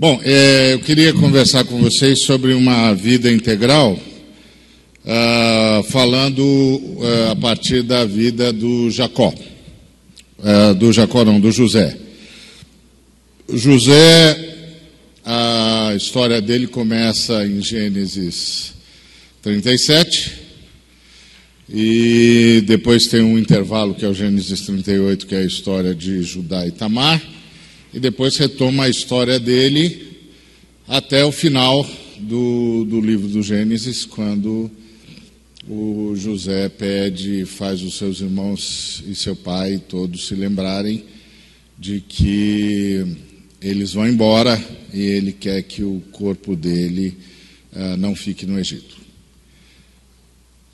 Bom, é, eu queria conversar com vocês sobre uma vida integral, uh, falando uh, a partir da vida do Jacó. Uh, do Jacó, não, do José. José, a história dele começa em Gênesis 37, e depois tem um intervalo que é o Gênesis 38, que é a história de Judá e Tamar e depois retoma a história dele até o final do, do livro do Gênesis, quando o José pede, faz os seus irmãos e seu pai todos se lembrarem de que eles vão embora e ele quer que o corpo dele uh, não fique no Egito.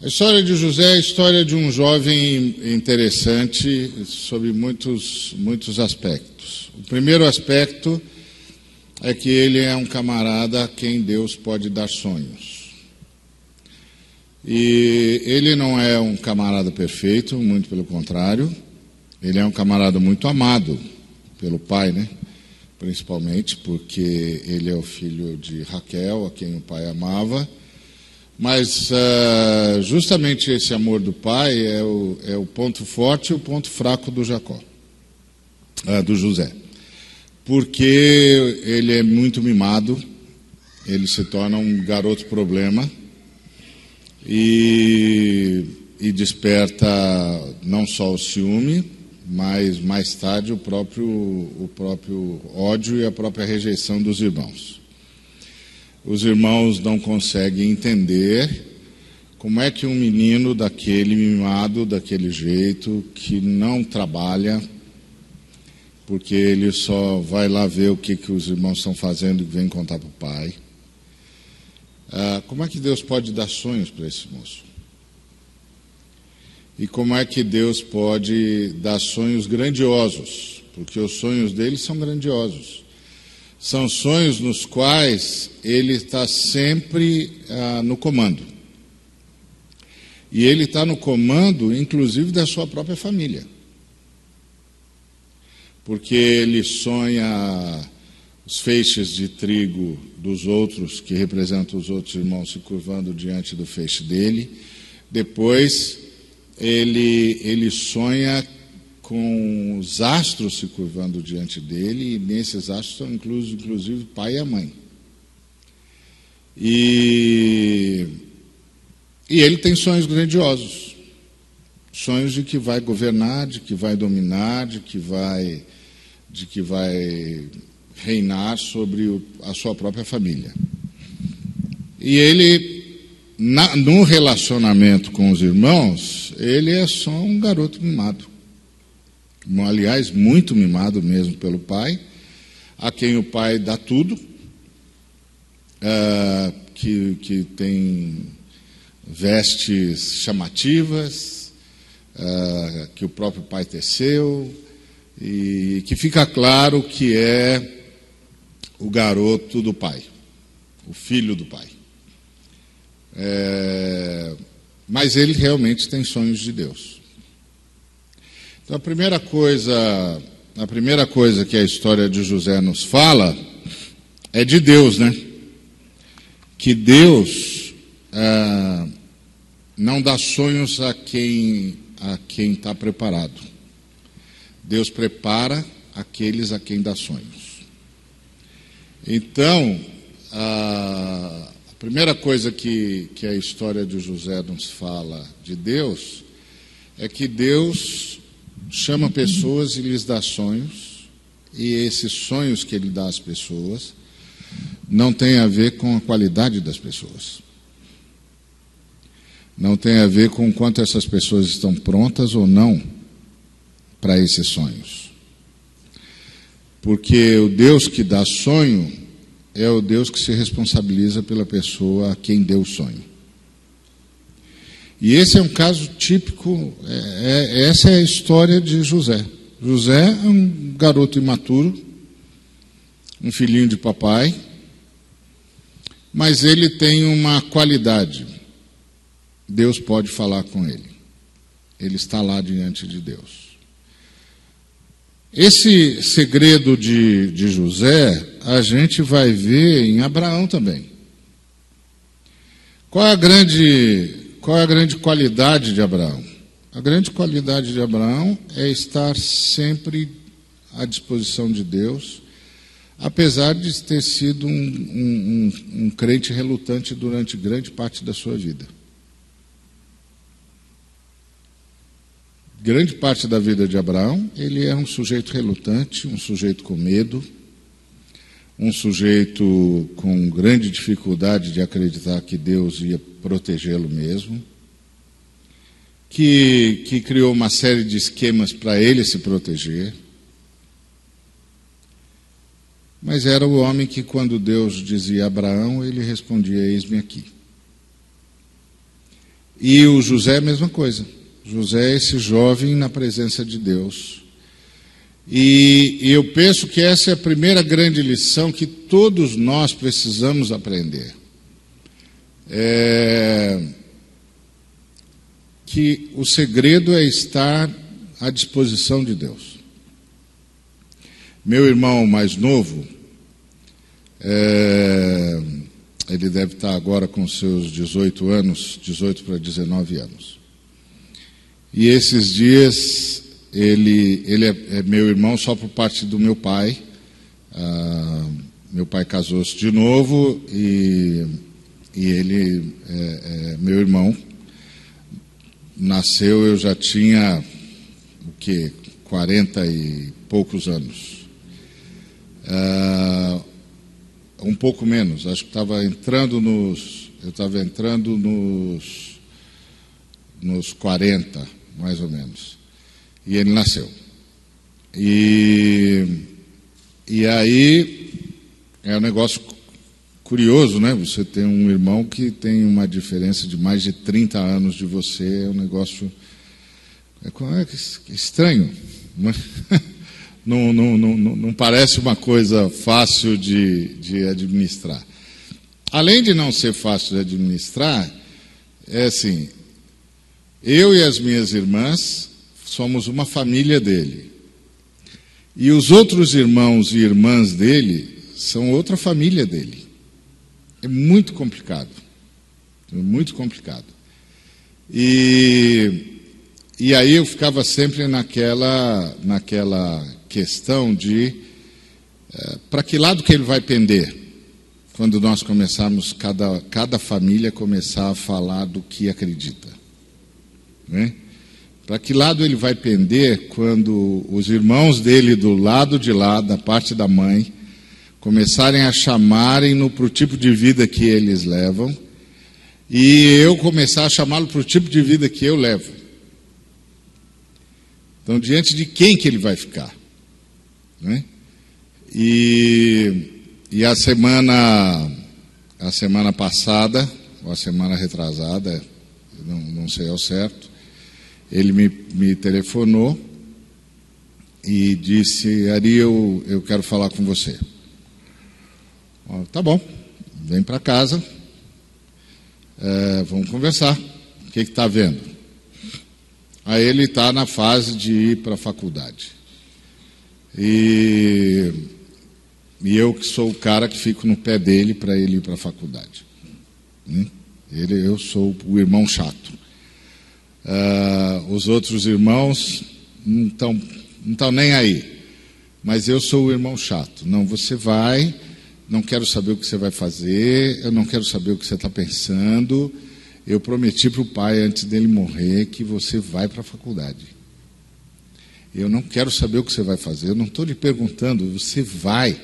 A história de José é a história de um jovem interessante sob muitos, muitos aspectos. O primeiro aspecto é que ele é um camarada a quem Deus pode dar sonhos. E ele não é um camarada perfeito, muito pelo contrário. Ele é um camarada muito amado pelo pai, né? Principalmente porque ele é o filho de Raquel, a quem o pai amava mas uh, justamente esse amor do pai é o, é o, ponto forte e o ponto fraco do Jacó, uh, do José. Porque ele é muito mimado, ele se torna um garoto problema e, e desperta não só o ciúme, mas mais tarde o próprio, o próprio ódio e a própria rejeição dos irmãos os irmãos não conseguem entender como é que um menino daquele mimado, daquele jeito, que não trabalha, porque ele só vai lá ver o que, que os irmãos estão fazendo e vem contar para o pai. Ah, como é que Deus pode dar sonhos para esse moço? E como é que Deus pode dar sonhos grandiosos? Porque os sonhos dele são grandiosos. São sonhos nos quais ele está sempre ah, no comando. E ele está no comando, inclusive, da sua própria família. Porque ele sonha os feixes de trigo dos outros, que representam os outros irmãos, se curvando diante do feixe dele. Depois, ele, ele sonha com os astros se curvando diante dele, e nesses astros estão inclusive, o pai e a mãe. E, e ele tem sonhos grandiosos sonhos de que vai governar, de que vai dominar, de que vai, de que vai reinar sobre o, a sua própria família. E ele, na, no relacionamento com os irmãos, ele é só um garoto mimado aliás, muito mimado mesmo pelo pai, a quem o pai dá tudo, uh, que, que tem vestes chamativas, uh, que o próprio pai teceu, e que fica claro que é o garoto do pai, o filho do pai. É, mas ele realmente tem sonhos de Deus. Então, a primeira coisa, a primeira coisa que a história de José nos fala é de Deus, né? Que Deus ah, não dá sonhos a quem a quem está preparado. Deus prepara aqueles a quem dá sonhos. Então, a, a primeira coisa que, que a história de José nos fala de Deus é que Deus chama pessoas e lhes dá sonhos, e esses sonhos que ele dá às pessoas não tem a ver com a qualidade das pessoas. Não tem a ver com quanto essas pessoas estão prontas ou não para esses sonhos. Porque o Deus que dá sonho é o Deus que se responsabiliza pela pessoa a quem deu o sonho. E esse é um caso típico, é, é, essa é a história de José. José é um garoto imaturo, um filhinho de papai, mas ele tem uma qualidade. Deus pode falar com ele. Ele está lá diante de Deus. Esse segredo de, de José, a gente vai ver em Abraão também. Qual é a grande, qual é a grande qualidade de Abraão? A grande qualidade de Abraão é estar sempre à disposição de Deus, apesar de ter sido um, um, um, um crente relutante durante grande parte da sua vida. grande parte da vida de Abraão, ele era um sujeito relutante, um sujeito com medo, um sujeito com grande dificuldade de acreditar que Deus ia protegê-lo mesmo, que, que criou uma série de esquemas para ele se proteger. Mas era o homem que, quando Deus dizia a Abraão, ele respondia: Eis-me aqui. E o José, a mesma coisa. José é esse jovem na presença de Deus. E, eu penso que essa é a primeira grande lição que todos nós precisamos aprender. É, que o segredo é estar à disposição de Deus. Meu irmão mais novo, é, ele deve estar agora com seus 18 anos, 18 para 19 anos. E esses dias, ele, ele é, é meu irmão só por parte do meu pai. Ah, meu pai casou-se de novo e, e ele é, é, meu irmão. Nasceu, eu já tinha o que? 40 e poucos anos. Ah, um pouco menos, acho que estava entrando nos. Eu estava entrando nos, nos 40 mais ou menos. E ele nasceu. E, e aí é um negócio curioso, né? Você tem um irmão que tem uma diferença de mais de 30 anos de você, é um negócio é, é estranho. Não, não, não, não, não parece uma coisa fácil de, de administrar. Além de não ser fácil de administrar, é assim, eu e as minhas irmãs somos uma família dele. E os outros irmãos e irmãs dele são outra família dele. É muito complicado. É muito complicado. E, e aí eu ficava sempre naquela, naquela questão de é, para que lado que ele vai pender? Quando nós começarmos, cada, cada família começar a falar do que acredita. Né? Para que lado ele vai pender quando os irmãos dele do lado de lá, da parte da mãe, começarem a chamarem-no para o tipo de vida que eles levam, e eu começar a chamá-lo para o tipo de vida que eu levo? Então, diante de quem que ele vai ficar? Né? E, e a semana a semana passada, ou a semana retrasada, não, não sei ao certo, ele me, me telefonou e disse: Ari, eu, eu quero falar com você. tá bom, vem para casa, é, vamos conversar. O que está vendo? Aí ele está na fase de ir para a faculdade. E, e eu que sou o cara que fico no pé dele para ele ir para a faculdade. Hum? Ele, eu sou o irmão chato. Uh, os outros irmãos não estão não nem aí. Mas eu sou o irmão chato. Não, você vai, não quero saber o que você vai fazer, eu não quero saber o que você está pensando. Eu prometi para o pai, antes dele morrer, que você vai para a faculdade. Eu não quero saber o que você vai fazer, eu não estou lhe perguntando, você vai.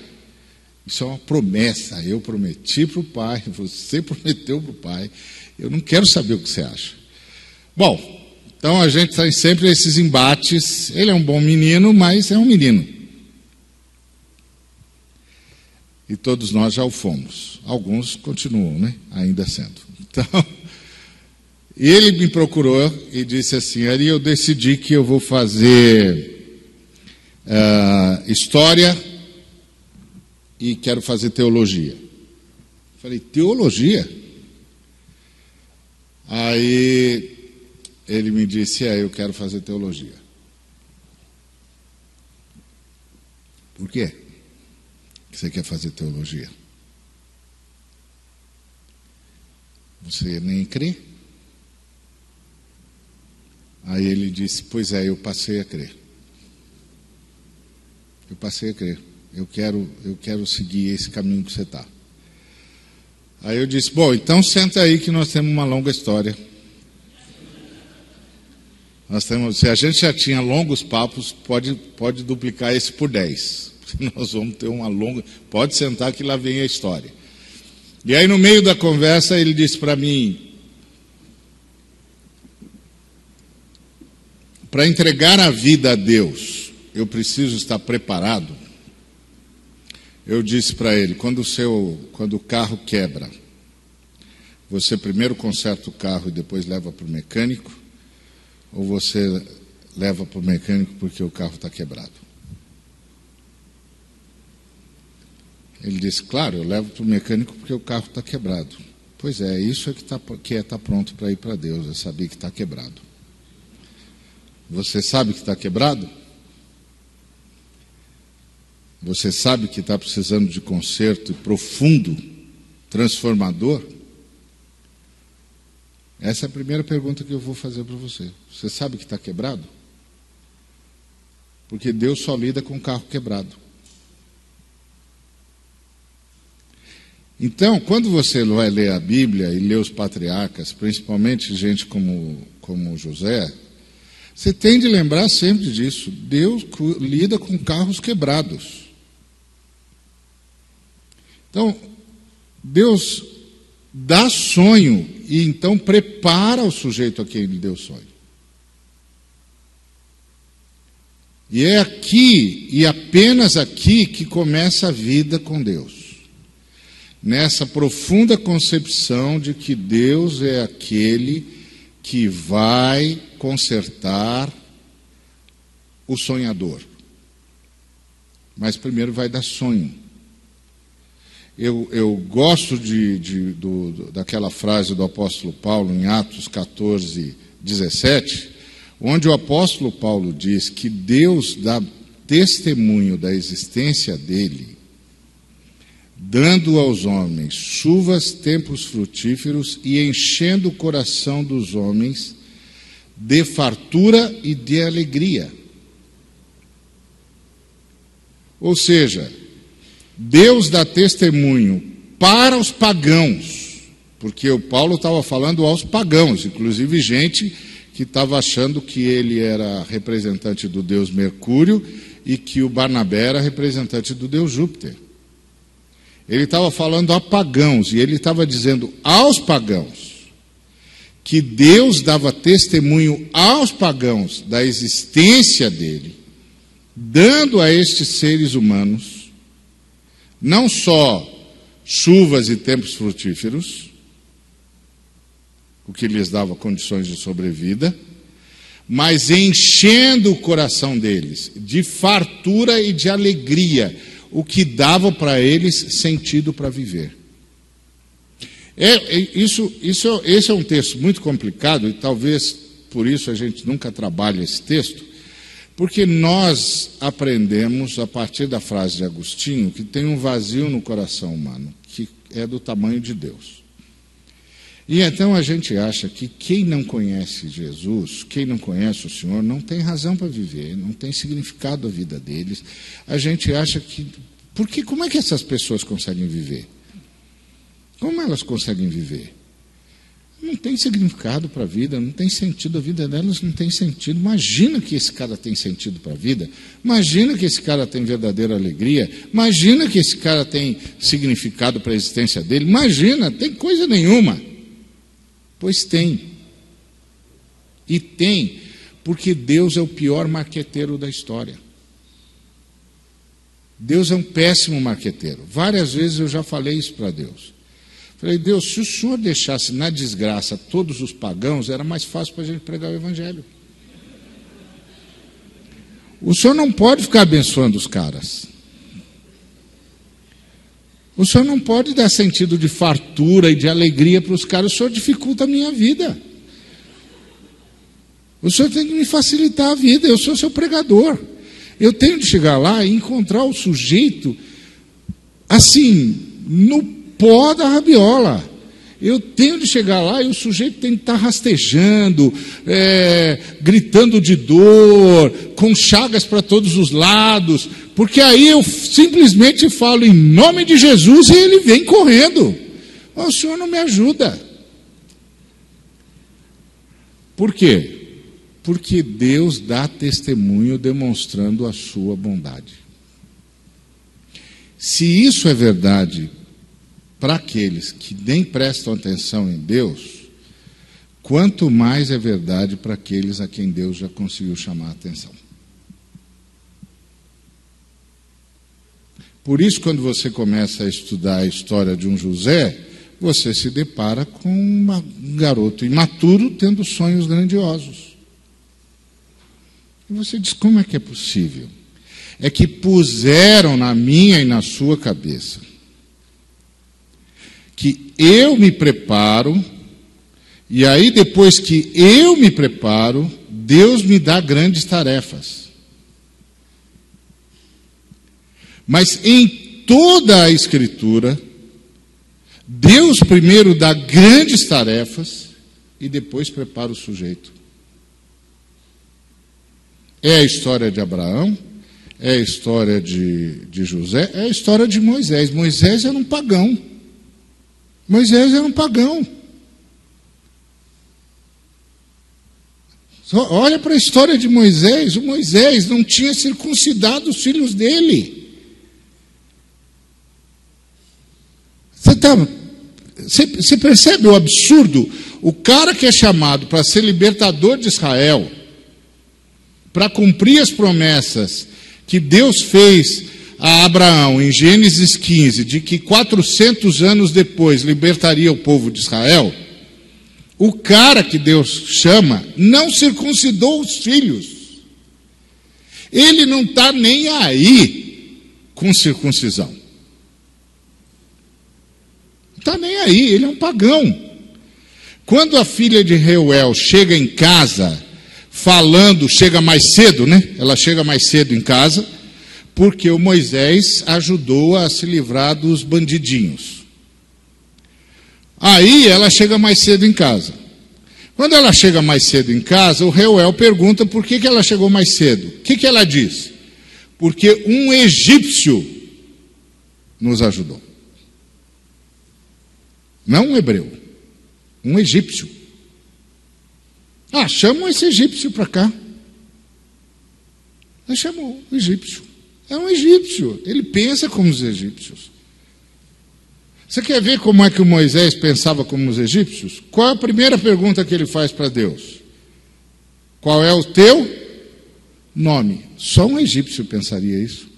Isso é uma promessa. Eu prometi para o pai, você prometeu para o pai. Eu não quero saber o que você acha. Bom, então a gente tem sempre esses embates. Ele é um bom menino, mas é um menino. E todos nós já o fomos. Alguns continuam, né? Ainda sendo. Então, ele me procurou e disse assim: Ari, eu decidi que eu vou fazer uh, história e quero fazer teologia. Falei, teologia? Aí ele me disse: É, eu quero fazer teologia. Por quê você quer fazer teologia? Você nem crê? Aí ele disse: Pois é, eu passei a crer. Eu passei a crer. Eu quero, eu quero seguir esse caminho que você está. Aí eu disse: Bom, então senta aí que nós temos uma longa história. Nós temos, se a gente já tinha longos papos, pode, pode duplicar esse por 10. Nós vamos ter uma longa. Pode sentar que lá vem a história. E aí, no meio da conversa, ele disse para mim: para entregar a vida a Deus, eu preciso estar preparado. Eu disse para ele: quando o, seu, quando o carro quebra, você primeiro conserta o carro e depois leva para o mecânico? Ou você leva para o mecânico porque o carro está quebrado? Ele disse: Claro, eu levo para o mecânico porque o carro está quebrado. Pois é, isso é que, tá, que é estar tá pronto para ir para Deus, é saber que está quebrado. Você sabe que está quebrado? Você sabe que está precisando de conserto profundo, transformador? Essa é a primeira pergunta que eu vou fazer para você. Você sabe que está quebrado? Porque Deus só lida com carro quebrado. Então, quando você vai ler a Bíblia e ler os patriarcas, principalmente gente como, como José, você tem de lembrar sempre disso. Deus lida com carros quebrados. Então, Deus dá sonho e então prepara o sujeito a quem ele deu sonho. E é aqui, e apenas aqui, que começa a vida com Deus. Nessa profunda concepção de que Deus é aquele que vai consertar o sonhador. Mas primeiro vai dar sonho. Eu, eu gosto de, de do, daquela frase do apóstolo Paulo em Atos 14, 17, onde o apóstolo Paulo diz que Deus dá testemunho da existência dele, dando aos homens chuvas, tempos frutíferos e enchendo o coração dos homens de fartura e de alegria. Ou seja, Deus dá testemunho para os pagãos, porque o Paulo estava falando aos pagãos, inclusive gente que estava achando que ele era representante do deus Mercúrio e que o Barnabé era representante do deus Júpiter. Ele estava falando a pagãos e ele estava dizendo aos pagãos que Deus dava testemunho aos pagãos da existência dele, dando a estes seres humanos não só chuvas e tempos frutíferos, o que lhes dava condições de sobrevida, mas enchendo o coração deles de fartura e de alegria, o que dava para eles sentido para viver. É, é, isso, isso, esse é um texto muito complicado e talvez por isso a gente nunca trabalhe esse texto, porque nós aprendemos, a partir da frase de Agostinho, que tem um vazio no coração humano, que é do tamanho de Deus. E então a gente acha que quem não conhece Jesus, quem não conhece o Senhor, não tem razão para viver, não tem significado a vida deles. A gente acha que. Porque como é que essas pessoas conseguem viver? Como elas conseguem viver? Não tem significado para a vida, não tem sentido, a vida delas não tem sentido. Imagina que esse cara tem sentido para a vida, imagina que esse cara tem verdadeira alegria, imagina que esse cara tem significado para a existência dele, imagina, tem coisa nenhuma. Pois tem. E tem, porque Deus é o pior marqueteiro da história. Deus é um péssimo marqueteiro. Várias vezes eu já falei isso para Deus. Falei, Deus, se o senhor deixasse na desgraça todos os pagãos, era mais fácil para a gente pregar o Evangelho. O senhor não pode ficar abençoando os caras. O senhor não pode dar sentido de fartura e de alegria para os caras, o senhor dificulta a minha vida. O senhor tem que me facilitar a vida, eu sou seu pregador. Eu tenho de chegar lá e encontrar o sujeito assim, no pó da rabiola. Eu tenho de chegar lá e o sujeito tem que estar rastejando, é, gritando de dor, com chagas para todos os lados, porque aí eu simplesmente falo em nome de Jesus e ele vem correndo. Oh, o senhor não me ajuda. Por quê? Porque Deus dá testemunho demonstrando a sua bondade. Se isso é verdade para aqueles que nem prestam atenção em Deus, quanto mais é verdade para aqueles a quem Deus já conseguiu chamar a atenção. Por isso, quando você começa a estudar a história de um José, você se depara com um garoto imaturo tendo sonhos grandiosos. E você diz: como é que é possível? É que puseram na minha e na sua cabeça que eu me preparo, e aí depois que eu me preparo, Deus me dá grandes tarefas. Mas em toda a Escritura, Deus primeiro dá grandes tarefas e depois prepara o sujeito. É a história de Abraão, é a história de, de José, é a história de Moisés. Moisés era um pagão. Moisés era um pagão. Olha para a história de Moisés. O Moisés não tinha circuncidado os filhos dele. Você, tá, você, você percebe o absurdo? O cara que é chamado para ser libertador de Israel, para cumprir as promessas que Deus fez a Abraão, em Gênesis 15, de que 400 anos depois libertaria o povo de Israel, o cara que Deus chama não circuncidou os filhos. Ele não está nem aí com circuncisão. Não está nem aí, ele é um pagão. Quando a filha de Reuel chega em casa, falando, chega mais cedo, né? Ela chega mais cedo em casa porque o Moisés ajudou a se livrar dos bandidinhos. Aí ela chega mais cedo em casa. Quando ela chega mais cedo em casa, o Reuel pergunta por que, que ela chegou mais cedo. O que, que ela diz? Porque um egípcio nos ajudou. Não um hebreu, um egípcio. Ah, chamam esse egípcio para cá. Ela chamou o egípcio. É um egípcio. Ele pensa como os egípcios. Você quer ver como é que o Moisés pensava como os egípcios? Qual é a primeira pergunta que ele faz para Deus? Qual é o teu nome? Só um egípcio pensaria isso.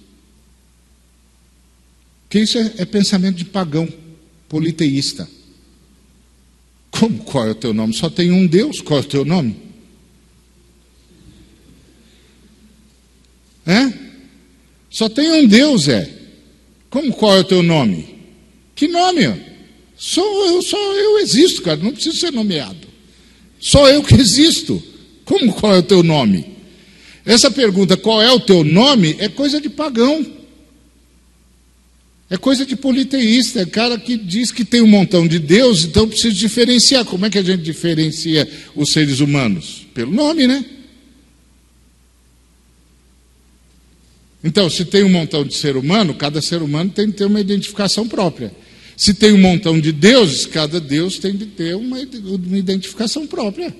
Que isso é, é pensamento de pagão, politeísta. Como? Qual é o teu nome? Só tem um Deus, qual é o teu nome? É? Só tem um Deus, é. Como qual é o teu nome? Que nome? Só eu, só eu existo, cara, não preciso ser nomeado. Só eu que existo. Como qual é o teu nome? Essa pergunta, qual é o teu nome, é coisa de pagão. É coisa de politeísta, é cara que diz que tem um montão de Deus, então precisa diferenciar. Como é que a gente diferencia os seres humanos? Pelo nome, né? Então, se tem um montão de ser humano, cada ser humano tem que ter uma identificação própria. Se tem um montão de deuses, cada deus tem de ter uma, uma identificação própria.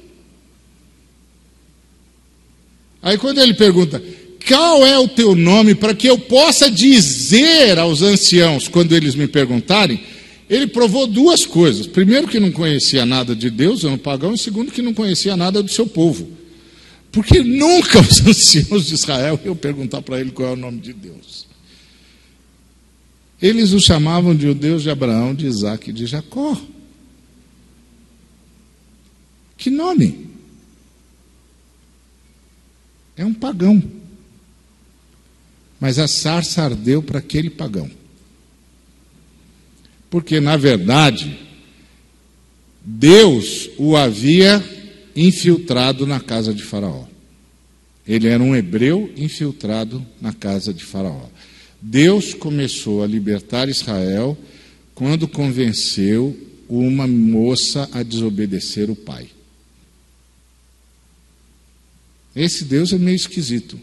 Aí, quando ele pergunta, qual é o teu nome para que eu possa dizer aos anciãos, quando eles me perguntarem, ele provou duas coisas. Primeiro, que não conhecia nada de Deus, é um pagão, e segundo, que não conhecia nada do seu povo. Porque nunca os anciãos de Israel iam perguntar para ele qual é o nome de Deus. Eles o chamavam de o Deus de Abraão, de Isaac e de Jacó. Que nome? É um pagão. Mas a sarça ardeu para aquele pagão. Porque, na verdade, Deus o havia infiltrado na casa de Faraó. Ele era um hebreu infiltrado na casa de Faraó. Deus começou a libertar Israel quando convenceu uma moça a desobedecer o pai. Esse Deus é meio esquisito.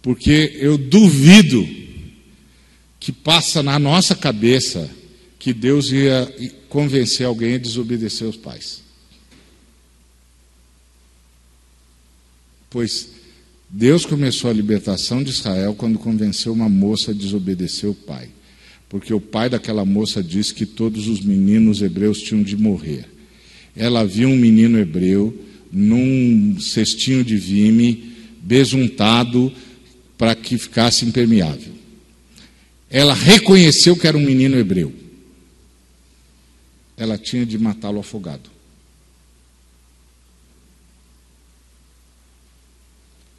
Porque eu duvido que passa na nossa cabeça que Deus ia convencer alguém a desobedecer os pais. Pois Deus começou a libertação de Israel quando convenceu uma moça a desobedecer o pai. Porque o pai daquela moça disse que todos os meninos hebreus tinham de morrer. Ela viu um menino hebreu num cestinho de vime, besuntado para que ficasse impermeável. Ela reconheceu que era um menino hebreu. Ela tinha de matá-lo afogado.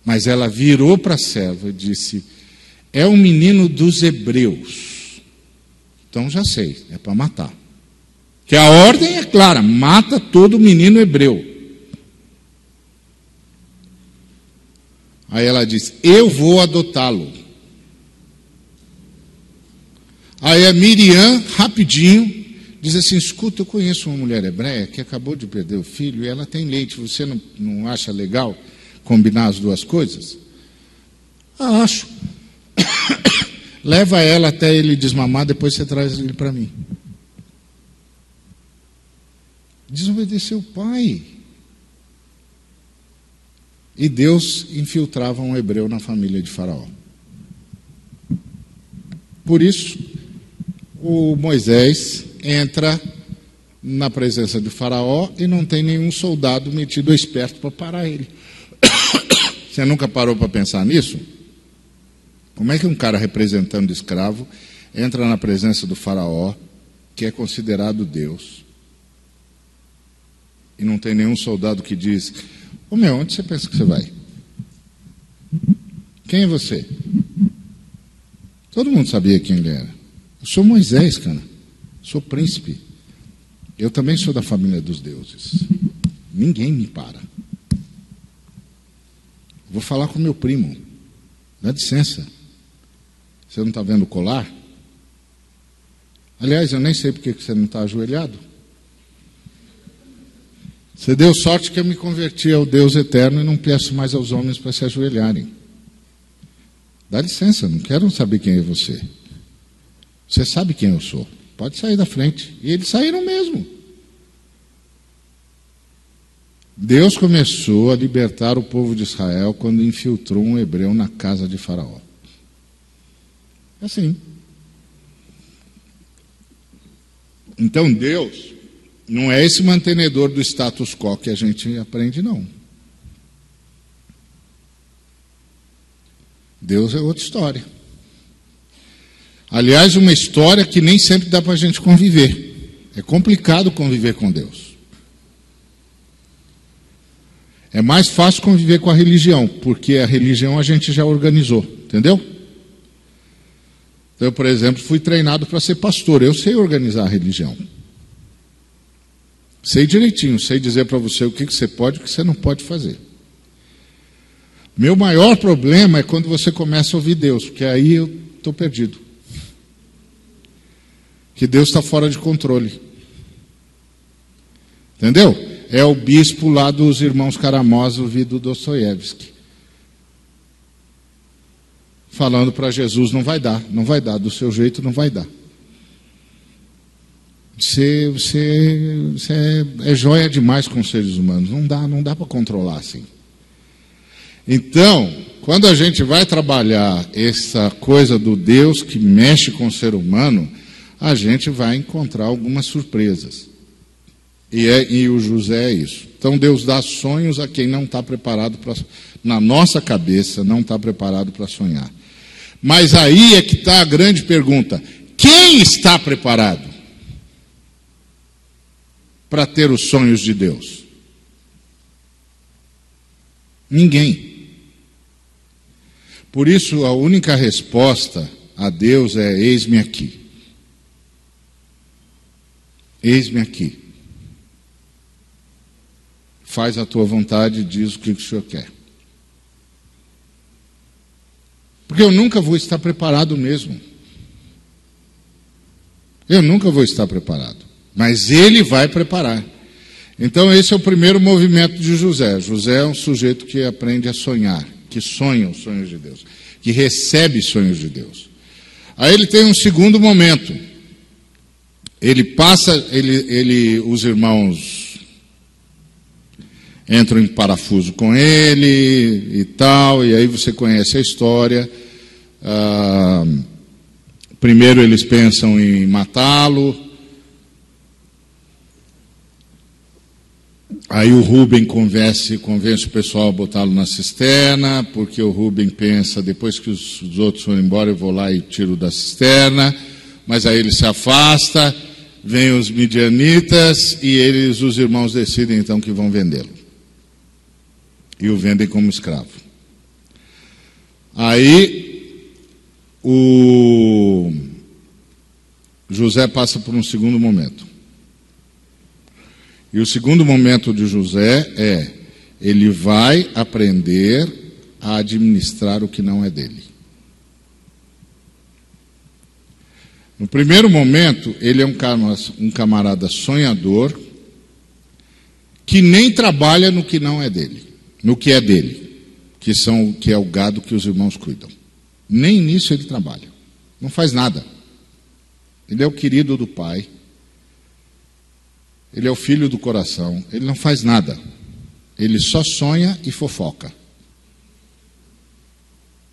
Mas ela virou para a serva e disse: É um menino dos hebreus. Então já sei, é para matar. Que a ordem é clara: mata todo menino hebreu. Aí ela diz: Eu vou adotá-lo. Aí a Miriam, rapidinho, diz assim: Escuta, eu conheço uma mulher hebreia que acabou de perder o filho e ela tem leite. Você não, não acha legal? combinar as duas coisas? Ah, acho. Leva ela até ele desmamar, depois você traz ele para mim. Desobedeceu o pai. E Deus infiltrava um hebreu na família de Faraó. Por isso, o Moisés entra na presença de Faraó e não tem nenhum soldado metido esperto para parar ele. Você nunca parou para pensar nisso? Como é que um cara representando escravo entra na presença do faraó, que é considerado Deus, e não tem nenhum soldado que diz: Ô meu, onde você pensa que você vai? Quem é você? Todo mundo sabia quem ele era. Eu sou Moisés, cara. Sou príncipe. Eu também sou da família dos deuses. Ninguém me para. Vou falar com meu primo. Dá licença. Você não está vendo o colar? Aliás, eu nem sei porque você não está ajoelhado. Você deu sorte que eu me converti ao Deus eterno e não peço mais aos homens para se ajoelharem. Dá licença, não quero saber quem é você. Você sabe quem eu sou. Pode sair da frente. E eles saíram mesmo. Deus começou a libertar o povo de Israel quando infiltrou um hebreu na casa de Faraó. É assim. Então Deus não é esse mantenedor do status quo que a gente aprende, não. Deus é outra história. Aliás, uma história que nem sempre dá para a gente conviver. É complicado conviver com Deus. É mais fácil conviver com a religião, porque a religião a gente já organizou, entendeu? Então, eu, por exemplo, fui treinado para ser pastor. Eu sei organizar a religião. Sei direitinho, sei dizer para você o que, que você pode e o que você não pode fazer. Meu maior problema é quando você começa a ouvir Deus, porque aí eu estou perdido. Que Deus está fora de controle. Entendeu? é o bispo lá dos irmãos Karamazov ouvido do Dostoiévski. Falando para Jesus: não vai dar, não vai dar, do seu jeito não vai dar. Você, você, você é, é joia demais com os seres humanos, não dá, não dá para controlar assim. Então, quando a gente vai trabalhar essa coisa do Deus que mexe com o ser humano, a gente vai encontrar algumas surpresas. E, é, e o José é isso. Então Deus dá sonhos a quem não está preparado para. Na nossa cabeça, não está preparado para sonhar. Mas aí é que está a grande pergunta: quem está preparado para ter os sonhos de Deus? Ninguém. Por isso, a única resposta a Deus é: eis-me aqui. Eis-me aqui. faz a tua vontade diz o que o Senhor quer. Porque eu nunca vou estar preparado mesmo. Eu nunca vou estar preparado. Mas ele vai preparar. Então, esse é o primeiro movimento de José. José é um sujeito que aprende a sonhar, que sonha os sonhos de Deus, que recebe sonhos de Deus. Aí ele tem um segundo momento. Ele passa, ele, ele, os irmãos entram em parafuso com ele e tal, e aí você conhece a história. Ah, primeiro eles pensam em matá-lo. Aí o Rubem convence, convence o pessoal a botá-lo na cisterna, porque o Rubem pensa, depois que os, os, outros foram embora, eu vou lá e tiro da cisterna. Mas aí ele se afasta, vem os midianitas e eles, os irmãos, decidem então que vão vendê-lo. E o vendem como escravo. Aí o José passa por um segundo momento. E o segundo momento de José é: ele vai aprender a administrar o que não é dele. No primeiro momento, ele é um camarada sonhador que nem trabalha no que não é dele, no que é dele, que são que é o gado que os irmãos cuidam. Nem nisso ele trabalha. Não faz nada. Ele é o querido do pai. Ele é o filho do coração. Ele não faz nada. Ele só sonha e fofoca.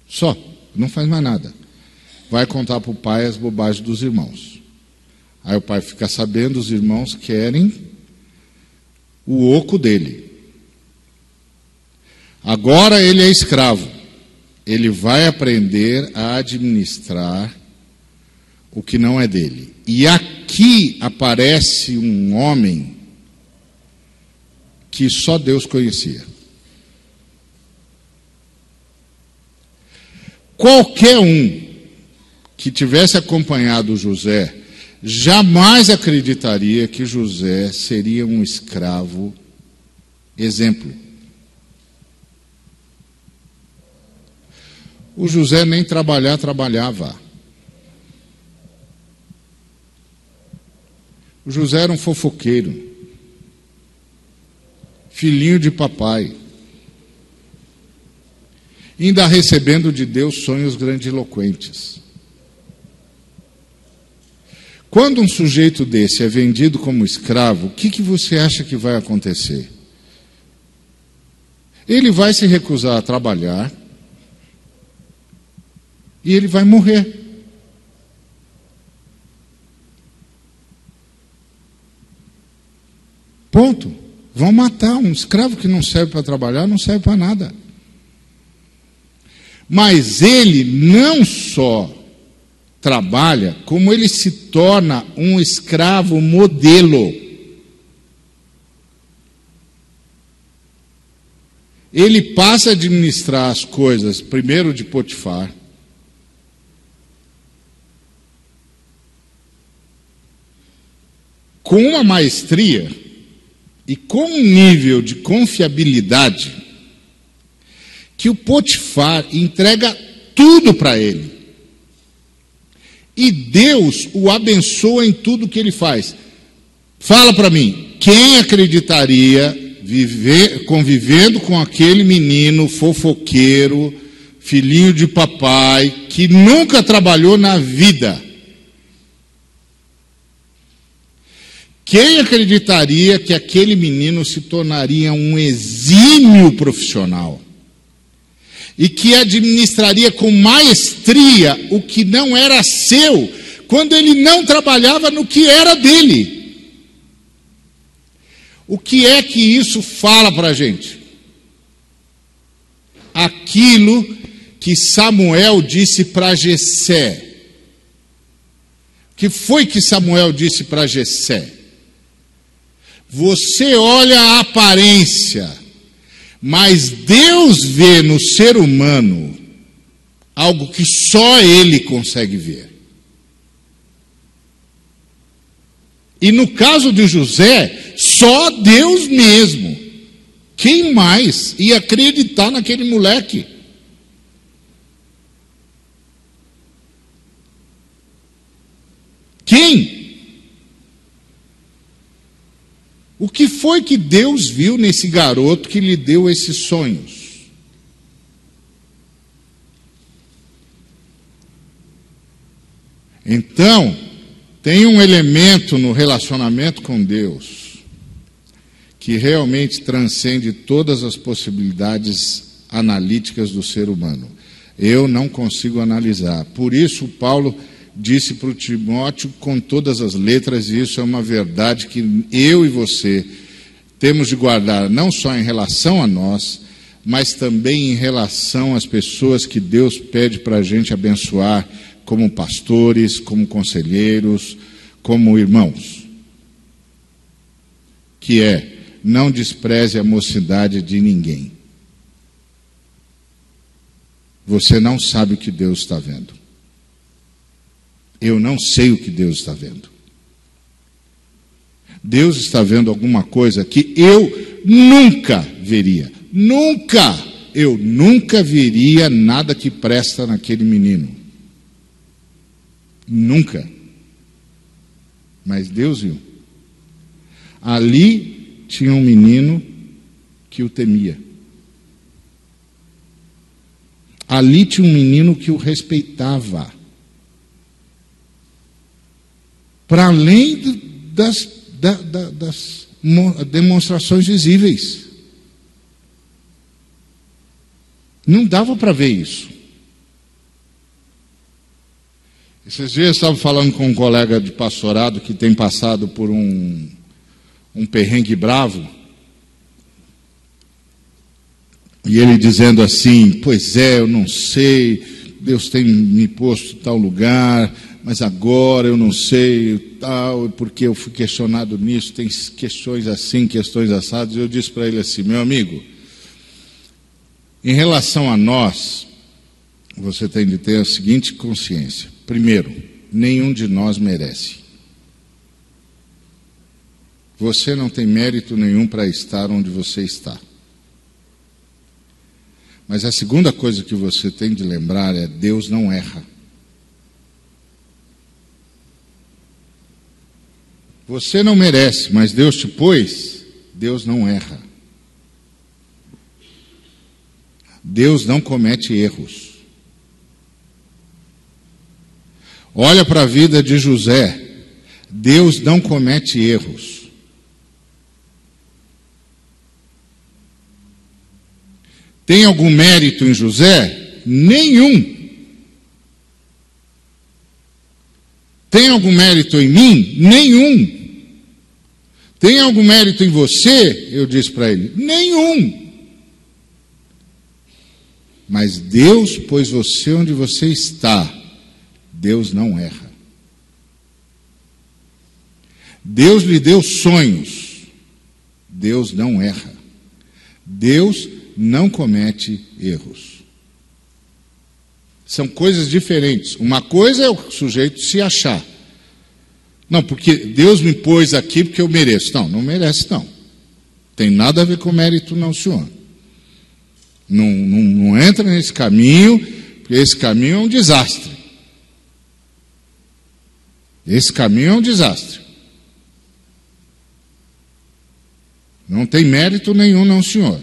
Só. Não faz mais nada. Vai contar para o pai as bobagens dos irmãos. Aí o pai fica sabendo, os irmãos querem o oco dele. Agora ele é escravo. Ele vai aprender a administrar o que não é dele. E aqui aparece um homem que só Deus conhecia. Qualquer um que tivesse acompanhado José jamais acreditaria que José seria um escravo exemplo. O José nem trabalhar trabalhava. O José era um fofoqueiro, filhinho de papai, ainda recebendo de Deus sonhos grandiloquentes. Quando um sujeito desse é vendido como escravo, o que, que você acha que vai acontecer? Ele vai se recusar a trabalhar e ele vai morrer. Ponto. Vão matar um escravo que não serve para trabalhar, não serve para nada. Mas ele não só trabalha, como ele se torna um escravo modelo. Ele passa a administrar as coisas, primeiro de Potifar, com uma maestria e com um nível de confiabilidade que o Potifar entrega tudo para ele. E Deus o abençoa em tudo que ele faz. Fala para mim, quem acreditaria viver convivendo com aquele menino fofoqueiro, filhinho de papai, que nunca trabalhou na vida? Quem acreditaria que aquele menino se tornaria um exímio profissional? E que administraria com maestria o que não era seu, quando ele não trabalhava no que era dele. O que é que isso fala para a gente? Aquilo que Samuel disse para Jessé. O que foi que Samuel disse para Jessé? Você olha a aparência, mas Deus vê no ser humano algo que só Ele consegue ver. E no caso de José, só Deus mesmo. Quem mais ia acreditar naquele moleque? Quem? O que foi que Deus viu nesse garoto que lhe deu esses sonhos? Então, tem um elemento no relacionamento com Deus que realmente transcende todas as possibilidades analíticas do ser humano. Eu não consigo analisar. Por isso, Paulo disse para o Timóteo com todas as letras, e isso é uma verdade que eu e você temos de guardar, não só em relação a nós, mas também em relação às pessoas que Deus pede para a gente abençoar, como pastores, como conselheiros, como irmãos. Que é, não despreze a mocidade de ninguém. Você não sabe o que Deus está vendo. Eu não sei o que Deus está vendo. Deus está vendo alguma coisa que eu nunca veria. Nunca! Eu nunca veria nada que presta naquele menino. Nunca. Mas Deus viu. Ali tinha um menino que o temia. Ali tinha um menino que o respeitava. Para além das, da, da, das demonstrações visíveis. Não dava para ver isso. Esses dias eu estava falando com um colega de pastorado que tem passado por um, um perrengue bravo. E ele dizendo assim: Pois é, eu não sei, Deus tem me posto em tal lugar, mas agora eu não sei tal, porque eu fui questionado nisso, tem questões assim, questões assadas. Eu disse para ele assim, meu amigo, em relação a nós, você tem de ter a seguinte consciência: primeiro, nenhum de nós merece. Você não tem mérito nenhum para estar onde você está. Mas a segunda coisa que você tem de lembrar é: Deus não erra. Você não merece, mas Deus te pôs, Deus não erra. Deus não comete erros. Olha para a vida de José. Deus não comete erros. Tem algum mérito em José? Nenhum. Tem algum mérito em mim? Nenhum. Tem algum mérito em você? Eu disse para ele: nenhum. Mas Deus pôs você onde você está. Deus não erra. Deus lhe deu sonhos. Deus não erra. Deus não comete erros. São coisas diferentes. Uma coisa é o sujeito se achar. Não, porque Deus me pôs aqui porque eu mereço. Não, não merece, não. Tem nada a ver com mérito, não, senhor. Não, não, não entra nesse caminho, porque esse caminho é um desastre. Esse caminho é um desastre. Não tem mérito nenhum, não, senhor.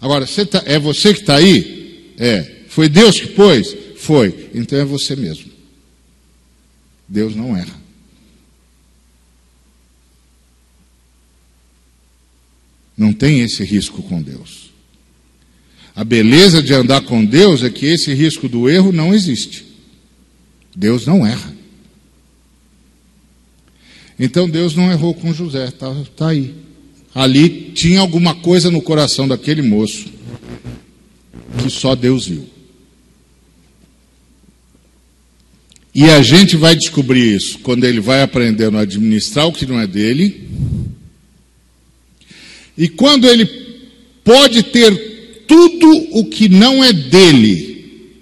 Agora, você tá, é você que está aí? É. Foi Deus que pôs? Foi. Então é você mesmo. Deus não erra. Não tem esse risco com Deus. A beleza de andar com Deus é que esse risco do erro não existe. Deus não erra. Então Deus não errou com José, está tá aí. Ali tinha alguma coisa no coração daquele moço que só Deus viu. E a gente vai descobrir isso quando ele vai aprendendo a administrar o que não é dele e quando ele pode ter tudo o que não é dele,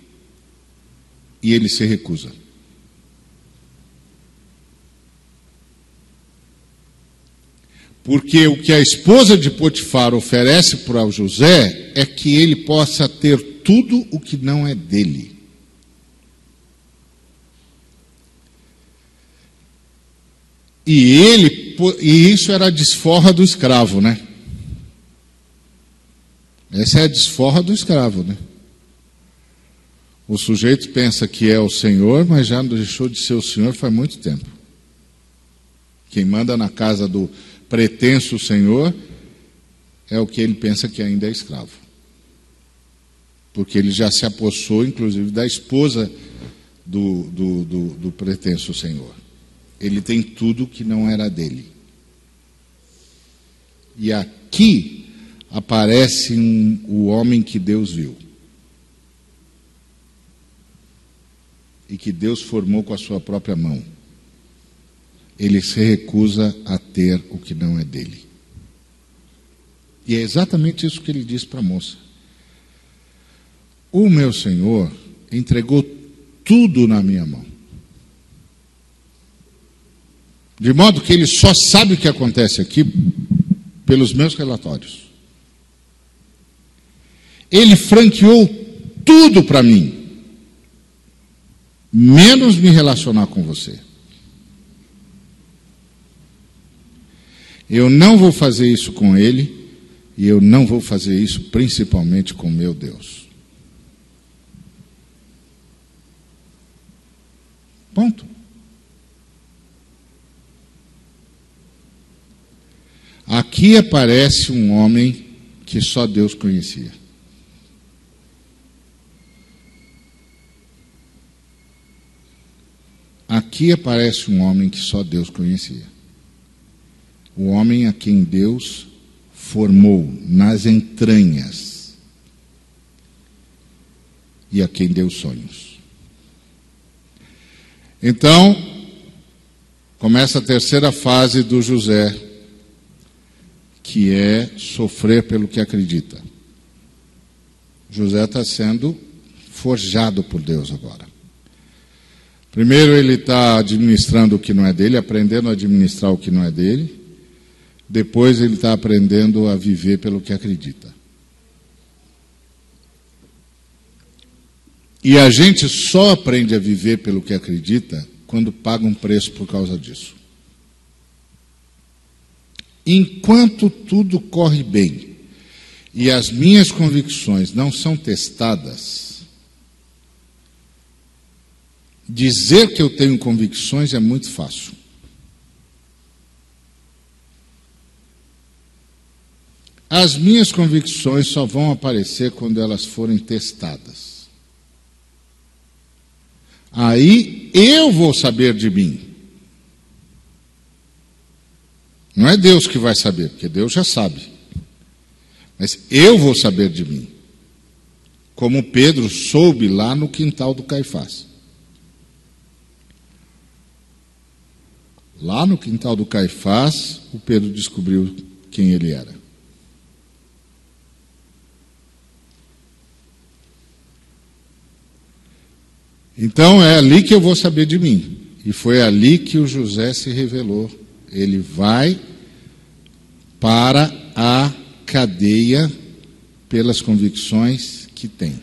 e ele se recusa. Porque o que a esposa de Potifar oferece para José é que ele possa ter tudo o que não é dele. E ele, e isso era a desforra do escravo, né? Essa é a desforra do escravo, né? O sujeito pensa que é o Senhor, mas já deixou de ser o Senhor faz muito tempo. Quem manda na casa do pretenso Senhor é o que ele pensa que ainda é escravo. Porque ele já se apossou, inclusive, da esposa do, do, do, do pretenso Senhor. Ele tem tudo que não era dele. E aqui aparece um, o homem que Deus viu. E que Deus formou com a sua própria mão. Ele se recusa a ter o que não é dele. E é exatamente isso que ele diz para a moça. O meu Senhor entregou tudo na minha mão. De modo que ele só sabe o que acontece aqui pelos meus relatórios. Ele franqueou tudo para mim, menos me relacionar com você. Eu não vou fazer isso com ele, e eu não vou fazer isso principalmente com meu Deus. Ponto. Aqui aparece um homem que só Deus conhecia. Aqui aparece um homem que só Deus conhecia. O homem a quem Deus formou nas entranhas e a quem deu sonhos. Então, começa a terceira fase do José que é sofrer pelo que acredita. José está sendo forjado por Deus agora. Primeiro, ele está administrando o que não é dele, aprendendo a administrar o que não é dele. Depois, ele está aprendendo a viver pelo que acredita. E a gente só aprende a viver pelo que acredita quando paga um preço por causa disso. Enquanto tudo corre bem e as minhas convicções não são testadas, dizer que eu tenho convicções é muito fácil. As minhas convicções só vão aparecer quando elas forem testadas. Aí eu vou saber de mim. Não é Deus que vai saber, porque Deus já sabe. Mas eu vou saber de mim. Como Pedro soube lá no quintal do Caifás. Lá no quintal do Caifás, o Pedro descobriu quem ele era. Então é ali que eu vou saber de mim. E foi ali que o José se revelou ele vai para a cadeia pelas convicções que tem.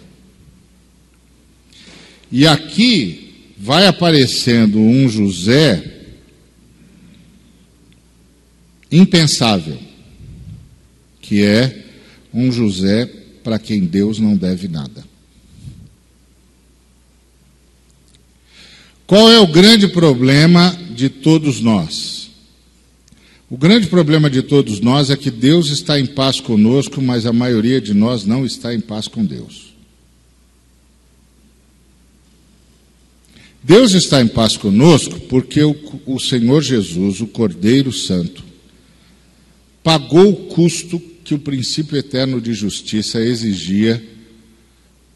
E aqui vai aparecendo um José impensável, que é um José para quem Deus não deve nada. Qual é o grande problema de todos nós? O grande problema de todos nós é que Deus está em paz conosco, mas a maioria de nós não está em paz com Deus. Deus está em paz conosco porque o, o Senhor Jesus, o Cordeiro Santo, pagou o custo que o princípio eterno de justiça exigia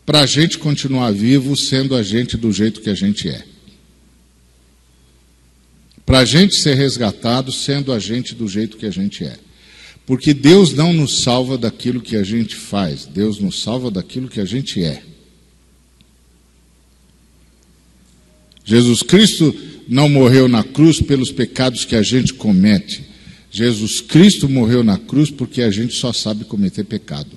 para a gente continuar vivo sendo a gente do jeito que a gente é para a gente ser resgatado sendo a gente do jeito que a gente é. Porque Deus não nos salva daquilo que a gente faz, Deus nos salva daquilo que a gente é. Jesus Cristo não morreu na cruz pelos pecados que a gente comete. Jesus Cristo morreu na cruz porque a gente só sabe cometer pecado.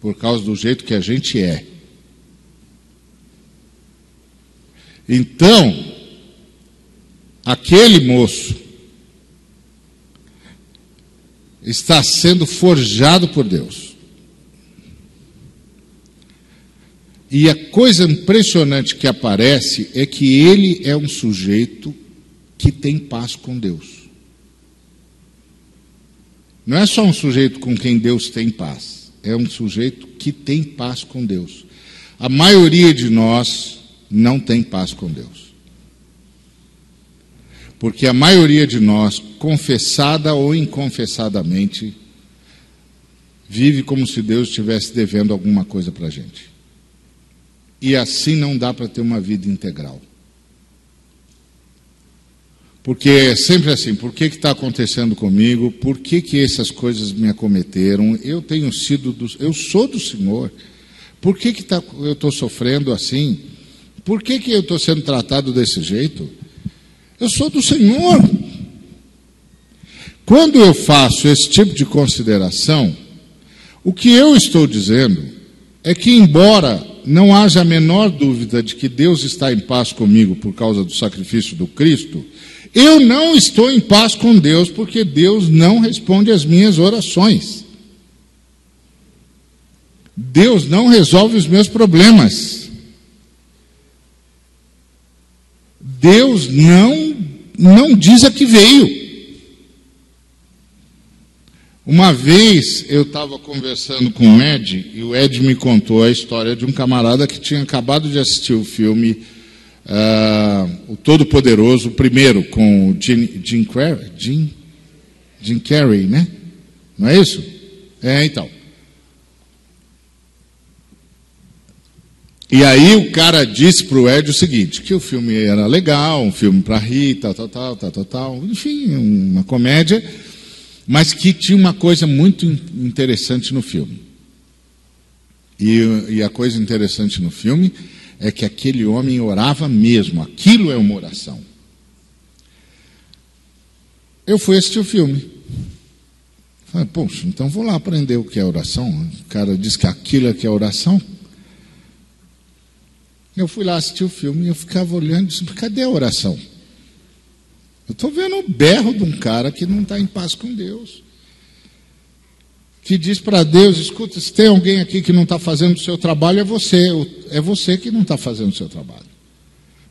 Por causa do jeito que a gente é. Então, aquele moço está sendo forjado por Deus. E a coisa impressionante que aparece é que ele é um sujeito que tem paz com Deus. Não é só um sujeito com quem Deus tem paz, é um sujeito que tem paz com Deus. A maioria de nós não tem paz com Deus. Porque a maioria de nós, confessada ou inconfessadamente, vive como se Deus estivesse devendo alguma coisa para a gente. E assim não dá para ter uma vida integral. Porque é sempre assim, por que está acontecendo comigo? Por que, que essas coisas me acometeram? Eu tenho sido do, eu sou do Senhor. Por que, que tá, eu estou sofrendo assim? Por que, que eu estou sendo tratado desse jeito? Eu sou do Senhor. Quando eu faço esse tipo de consideração, o que eu estou dizendo é que, embora não haja a menor dúvida de que Deus está em paz comigo por causa do sacrifício do Cristo, eu não estou em paz com Deus porque Deus não responde às minhas orações. Deus não resolve os meus problemas. Deus não, não diz a que veio. Uma vez eu estava conversando com o Ed, e o Ed me contou a história de um camarada que tinha acabado de assistir o filme uh, O Todo-Poderoso, o primeiro, com o Jim, Jim, Carrey, Jim, Jim Carrey, né? Não é isso? É, então. E aí o cara disse para o Ed o seguinte, que o filme era legal, um filme para rir, tal, tal, tal, tal, tal, enfim, uma comédia, mas que tinha uma coisa muito interessante no filme. E, e a coisa interessante no filme é que aquele homem orava mesmo, aquilo é uma oração. Eu fui assistir o filme. Falei, poxa, então vou lá aprender o que é oração. O cara diz que aquilo é que é oração. Eu fui lá assistir o filme e eu ficava olhando e disse, cadê a oração? Eu estou vendo o berro de um cara que não está em paz com Deus. Que diz para Deus, escuta, se tem alguém aqui que não está fazendo o seu trabalho, é você. É você que não está fazendo o seu trabalho.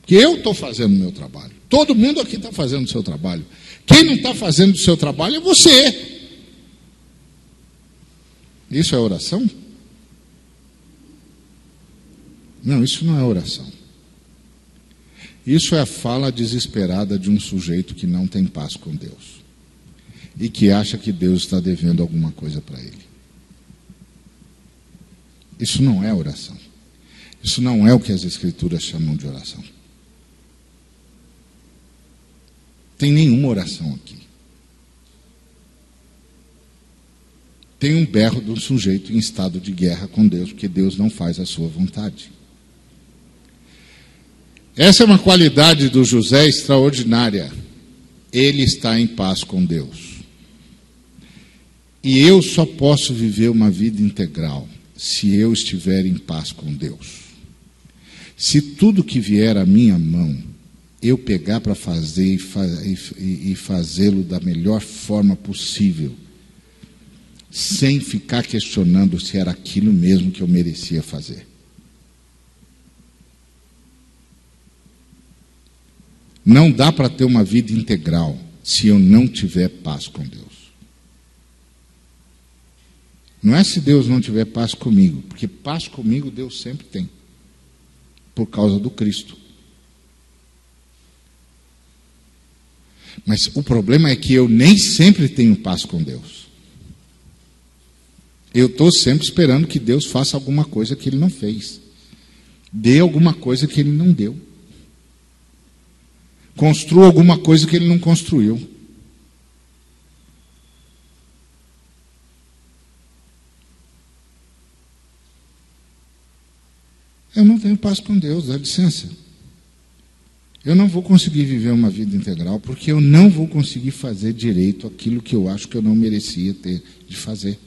Porque eu estou fazendo o meu trabalho. Todo mundo aqui está fazendo o seu trabalho. Quem não está fazendo o seu trabalho é você. Isso é oração? Não, isso não é oração. Isso é a fala desesperada de um sujeito que não tem paz com Deus e que acha que Deus está devendo alguma coisa para ele. Isso não é oração. Isso não é o que as Escrituras chamam de oração. Tem nenhuma oração aqui. Tem um berro um sujeito em estado de guerra com Deus, porque Deus não faz a sua vontade. Essa é uma qualidade do José extraordinária. Ele está em paz com Deus. E eu só posso viver uma vida integral se eu estiver em paz com Deus. Se tudo que vier à minha mão eu pegar para fazer e, fazê-lo da melhor forma possível, sem ficar questionando se era aquilo mesmo que eu merecia fazer. Não dá para ter uma vida integral se eu não tiver paz com Deus. Não é se Deus não tiver paz comigo, porque paz comigo Deus sempre tem, por causa do Cristo. Mas o problema é que eu nem sempre tenho paz com Deus. Eu estou sempre esperando que Deus faça alguma coisa que Ele não fez, dê alguma coisa que Ele não deu construa alguma coisa que ele não construiu. Eu não tenho paz com Deus, dá licença. Eu não vou conseguir viver uma vida integral porque eu não vou conseguir fazer direito aquilo que eu acho que eu não merecia ter de fazer.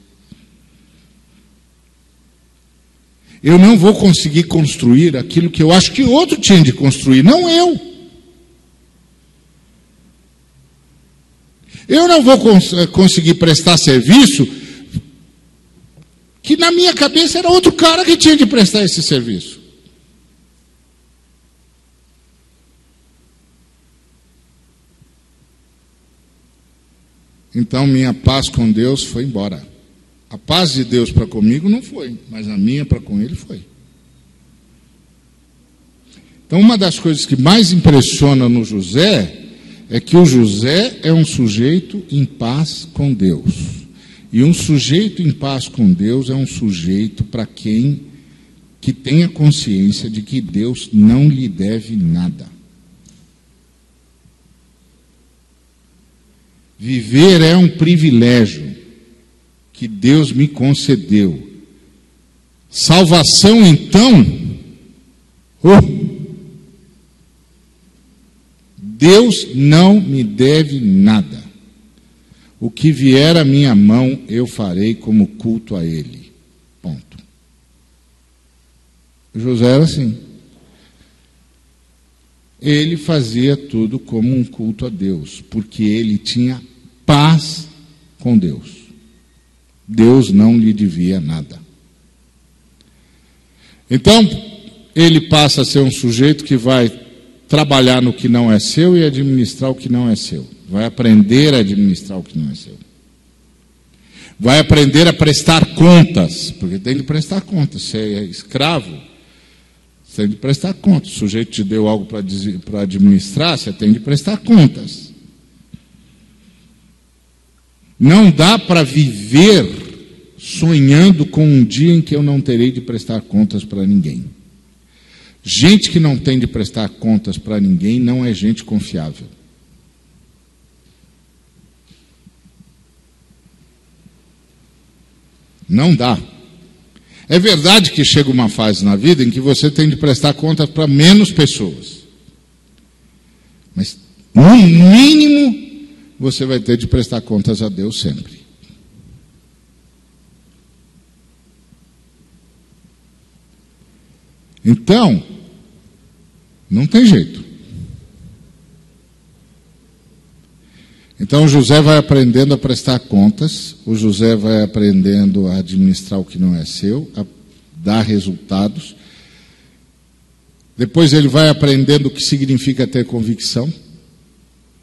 Eu não vou conseguir construir aquilo que eu acho que outro tinha de construir, não eu. Eu não vou cons conseguir prestar serviço que na minha cabeça era outro cara que tinha de prestar esse serviço. Então minha paz com Deus foi embora. A paz de Deus para comigo não foi, mas a minha para com ele foi. Então, uma das coisas que mais impressiona no José é que o José é um sujeito em paz com Deus. E um sujeito em paz com Deus é um sujeito para quem que tenha consciência de que Deus não lhe deve nada. Viver é um privilégio que Deus me concedeu. Salvação, então, oh, Deus não me deve nada. O que vier à minha mão, eu farei como culto a Ele. Ponto. José era assim. Ele fazia tudo como um culto a Deus, porque ele tinha paz com Deus. Deus não lhe devia nada. Então, ele passa a ser um sujeito que vai trabalhar no que não é seu e administrar o que não é seu. Vai aprender a administrar o que não é seu. Vai aprender a prestar contas, porque tem de prestar contas. Você é escravo, você tem de prestar contas. O sujeito te deu algo para administrar, você tem de prestar contas. Não dá para viver sonhando com um dia em que eu não terei de prestar contas para ninguém. Gente que não tem de prestar contas para ninguém não é gente confiável. Não dá. É verdade que chega uma fase na vida em que você tem de prestar contas para menos pessoas. Mas, no mínimo, você vai ter de prestar contas a Deus sempre. Então, não tem jeito. Então José vai aprendendo a prestar contas, o José vai aprendendo a administrar o que não é seu, a dar resultados. Depois ele vai aprendendo o que significa ter convicção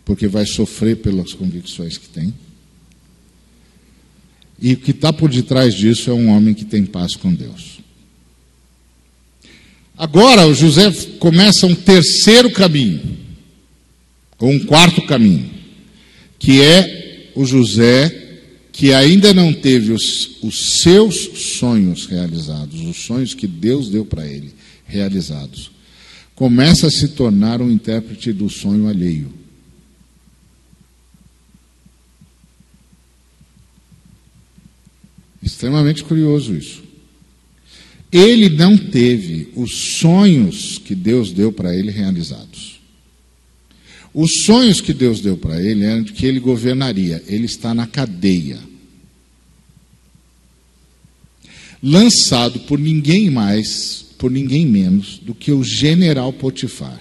porque vai sofrer pelas convicções que tem. E o que está por detrás disso é um homem que tem paz com Deus. Agora, o José começa um terceiro caminho, ou um quarto caminho, que é o José que ainda não teve os, os seus sonhos realizados, os sonhos que Deus deu para ele realizados, começa a se tornar um intérprete do sonho alheio. Extremamente curioso isso. Ele não teve os sonhos que Deus deu para ele realizados. Os sonhos que Deus deu para ele eram de que ele governaria. Ele está na cadeia. Lançado por ninguém mais, por ninguém menos do que o general Potifar.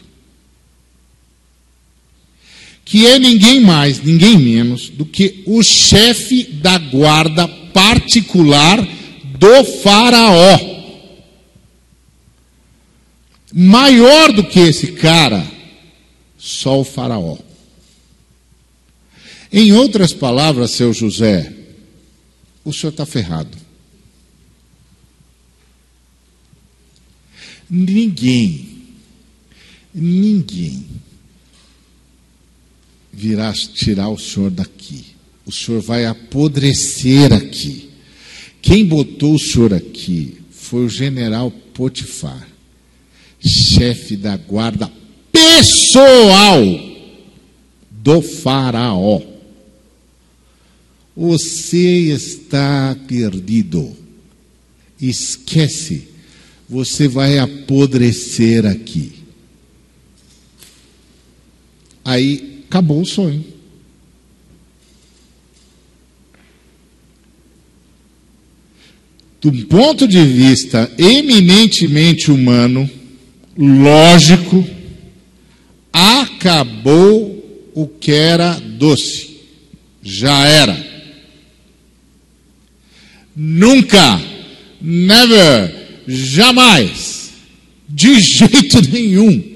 Que é ninguém mais, ninguém menos do que o chefe da guarda particular do Faraó. Maior do que esse cara, só o Faraó. Em outras palavras, seu José, o senhor está ferrado. Ninguém, ninguém virá tirar o senhor daqui o senhor vai apodrecer aqui. Quem botou o senhor aqui foi o general Potifar, chefe da guarda pessoal do Faraó. Você está perdido. Esquece, você vai apodrecer aqui. Aí acabou o sonho. Do ponto de vista eminentemente humano, lógico, acabou o que era doce. Já era. Nunca, never, jamais, de jeito nenhum.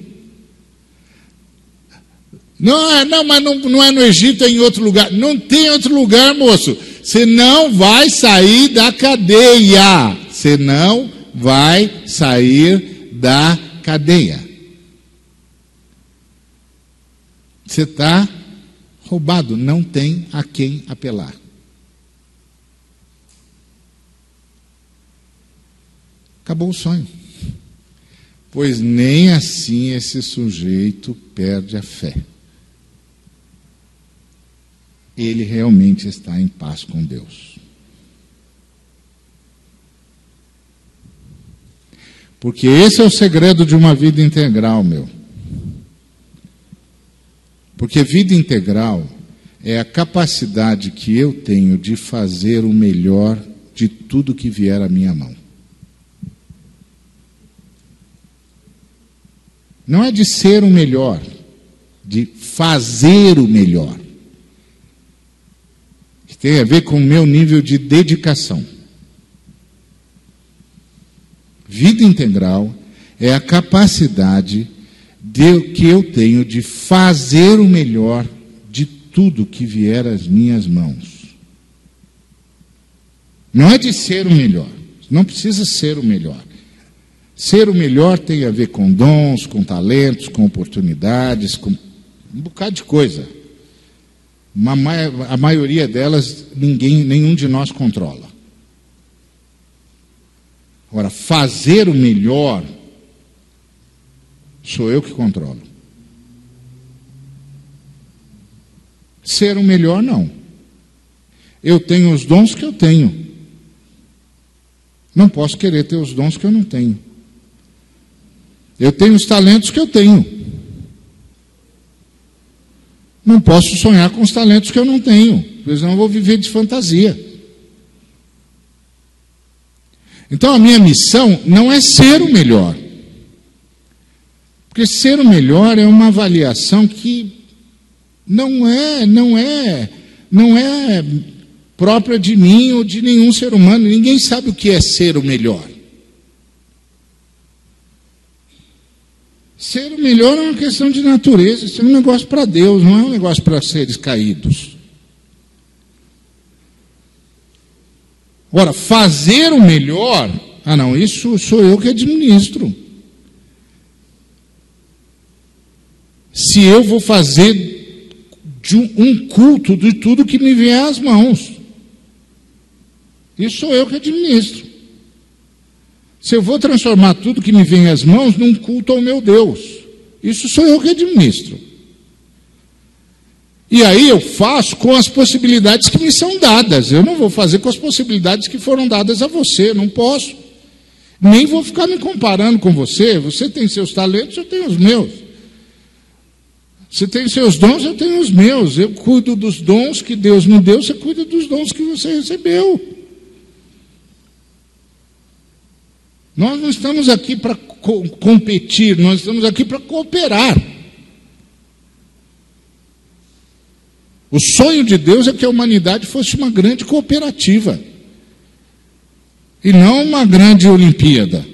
Não, é, não mas não, não é no Egito, é em outro lugar. Não tem outro lugar, moço. Você não vai sair da cadeia. Você não vai sair da cadeia. Você está roubado, não tem a quem apelar. Acabou o sonho. Pois nem assim esse sujeito perde a fé. Ele realmente está em paz com Deus. Porque esse é o segredo de uma vida integral, meu. Porque vida integral é a capacidade que eu tenho de fazer o melhor de tudo que vier à minha mão. Não é de ser o melhor, de fazer o melhor. Que tem a ver com o meu nível de dedicação. Vida integral é a capacidade de, que eu tenho de fazer o melhor de tudo que vier às minhas mãos. Não é de ser o melhor, não precisa ser o melhor. Ser o melhor tem a ver com dons, com talentos, com oportunidades, com um bocado de coisa. A maioria delas ninguém, nenhum de nós controla. Agora, fazer o melhor sou eu que controlo. Ser o melhor, não. Eu tenho os dons que eu tenho. Não posso querer ter os dons que eu não tenho. Eu tenho os talentos que eu tenho. Não posso sonhar com os talentos que eu não tenho, pois não vou viver de fantasia. Então a minha missão não é ser o melhor. Porque ser o melhor é uma avaliação que não é, não é, não é própria de mim ou de nenhum ser humano. Ninguém sabe o que é ser o melhor. Ser o melhor é uma questão de natureza, isso é um negócio para Deus, não é um negócio para seres caídos. Ora, fazer o melhor, ah não, isso sou eu que administro. Se eu vou fazer um culto de tudo que me vier às mãos, isso sou eu que administro se eu vou transformar tudo que me vem às mãos num culto ao meu Deus. Isso sou eu que administro. E aí eu faço com as possibilidades que me são dadas. Eu não vou fazer com as possibilidades que foram dadas a você, não posso. Nem vou ficar me comparando com você. Você tem seus talentos, eu tenho os meus. Você tem seus dons, eu tenho os meus. Eu cuido dos dons que Deus me deu, você cuida dos dons que você recebeu. Nós não estamos aqui para co competir, nós estamos aqui para cooperar. O sonho de Deus é que a humanidade fosse uma grande cooperativa e não uma grande Olimpíada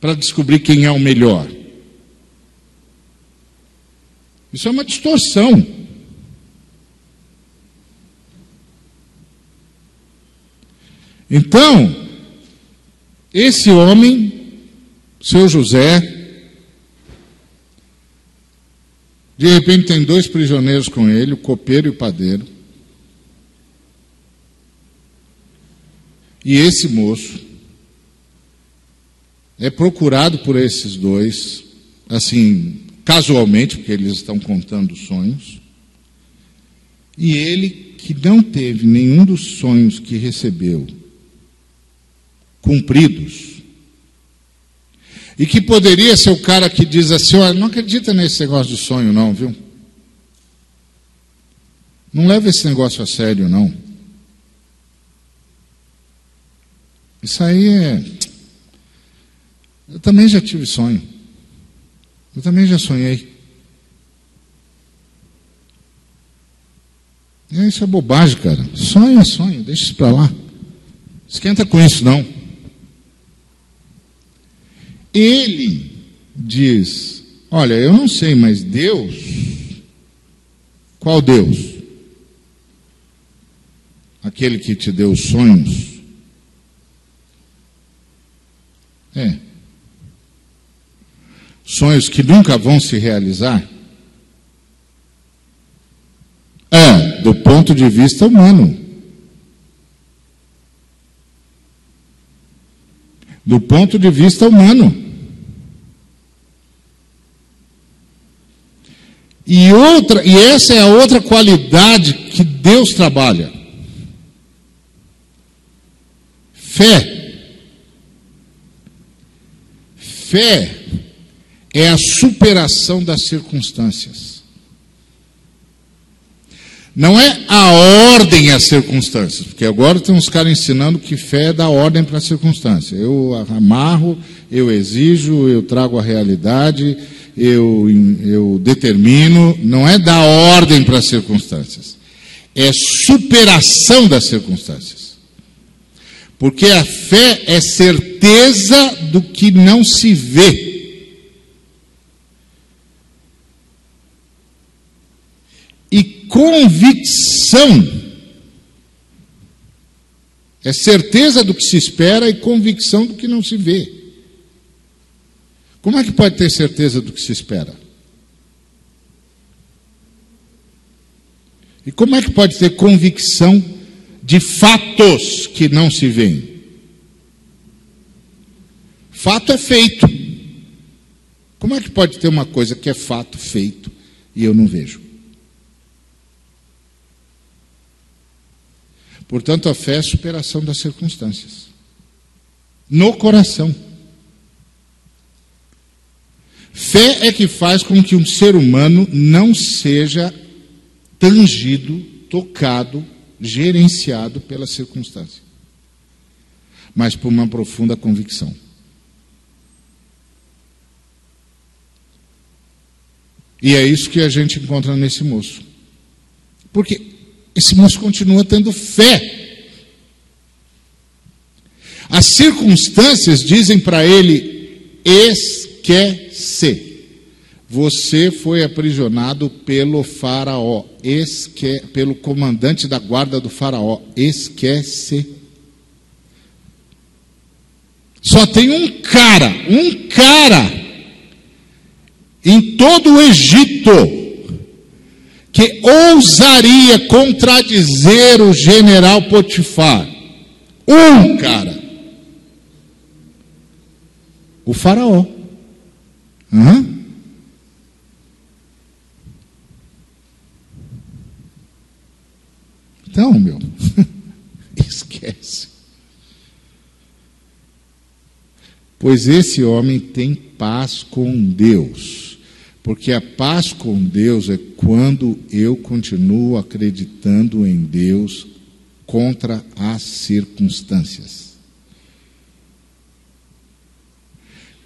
para descobrir quem é o melhor. Isso é uma distorção. Então, esse homem, seu José, de repente tem dois prisioneiros com ele, o copeiro e o padeiro. E esse moço é procurado por esses dois, assim, casualmente, porque eles estão contando sonhos. E ele, que não teve nenhum dos sonhos que recebeu, cumpridos. E que poderia ser o cara que diz assim: olha, não acredita nesse negócio de sonho, não, viu? Não leva esse negócio a sério, não. Isso aí é. Eu também já tive sonho. Eu também já sonhei. E isso é bobagem, cara. Sonho é sonho, deixa isso para lá. Esquenta com isso, não. Ele diz: Olha, eu não sei, mas Deus. Qual Deus? Aquele que te deu os sonhos? É. Sonhos que nunca vão se realizar? É, do ponto de vista humano. Do ponto de vista humano. E outra, e essa é a outra qualidade que Deus trabalha. Fé. Fé é a superação das circunstâncias. Não é a ordem às circunstâncias, porque agora tem uns caras ensinando que fé é da ordem para a circunstância. Eu amarro, eu exijo, eu trago a realidade, eu, eu determino, não é da ordem para as circunstâncias, é superação das circunstâncias. Porque a fé é certeza do que não se vê. E convicção é certeza do que se espera e convicção do que não se vê. Como é que pode ter certeza do que se espera? E como é que pode ter convicção de fatos que não se veem? Fato é feito. Como é que pode ter uma coisa que é fato feito e eu não vejo? Portanto, a fé é a superação das circunstâncias. No coração. Fé é que faz com que um ser humano não seja tangido, tocado, gerenciado pela circunstância, mas por uma profunda convicção. E é isso que a gente encontra nesse moço. Porque esse moço continua tendo fé. As circunstâncias dizem para ele: esquece. Você foi aprisionado pelo faraó, esque, pelo comandante da guarda do faraó. Esquece. Só tem um cara, um cara em todo o Egito que ousaria contradizer o general Potifar. Um cara. O faraó. Uhum. Então, meu, esquece. Pois esse homem tem paz com Deus. Porque a paz com Deus é quando eu continuo acreditando em Deus contra as circunstâncias.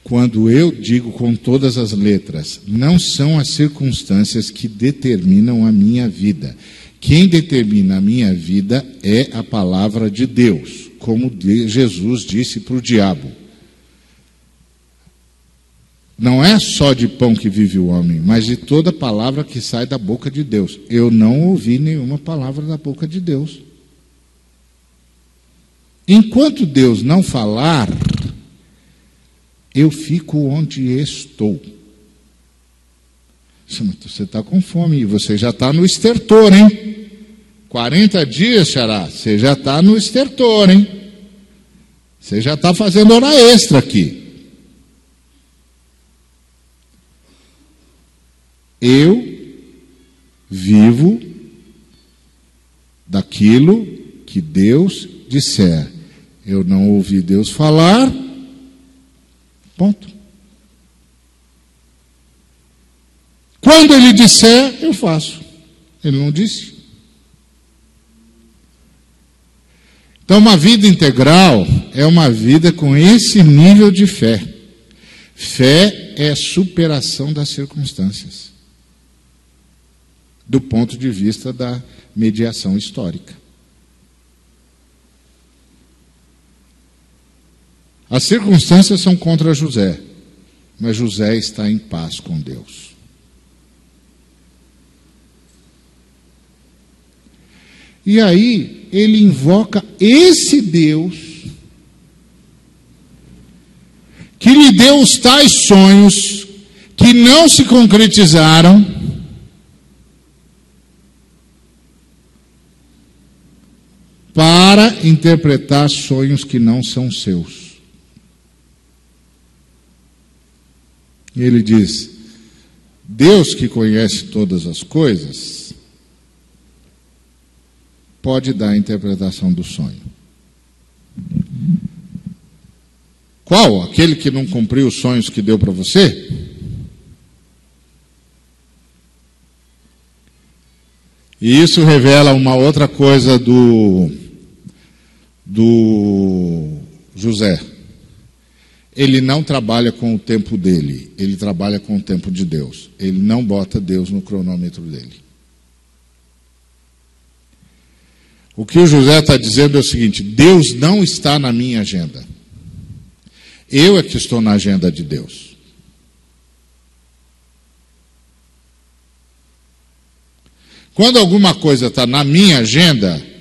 Quando eu digo com todas as letras, não são as circunstâncias que determinam a minha vida. Quem determina a minha vida é a palavra de Deus, como Jesus disse para o diabo. Não é só de pão que vive o homem, mas de toda palavra que sai da boca de Deus. Eu não ouvi nenhuma palavra da boca de Deus. Enquanto Deus não falar, eu fico onde estou. Você está com fome e você já está no estertor, hein? 40 dias, Xará, você já está no estertor, hein? Você já está fazendo hora extra aqui. Eu vivo daquilo que Deus disser. Eu não ouvi Deus falar. Ponto. Quando ele disser, eu faço. Ele não disse. Então, uma vida integral é uma vida com esse nível de fé. Fé é superação das circunstâncias do ponto de vista da mediação histórica. As circunstâncias são contra José, mas José está em paz com Deus. E aí ele invoca esse Deus que lhe deu os tais sonhos que não se concretizaram. Para interpretar sonhos que não são seus. E ele diz: Deus que conhece todas as coisas, pode dar a interpretação do sonho. Qual? Aquele que não cumpriu os sonhos que deu para você? E isso revela uma outra coisa do, do José. Ele não trabalha com o tempo dele, ele trabalha com o tempo de Deus. Ele não bota Deus no cronômetro dele. O que o José está dizendo é o seguinte: Deus não está na minha agenda. Eu é que estou na agenda de Deus. Quando alguma coisa está na minha agenda,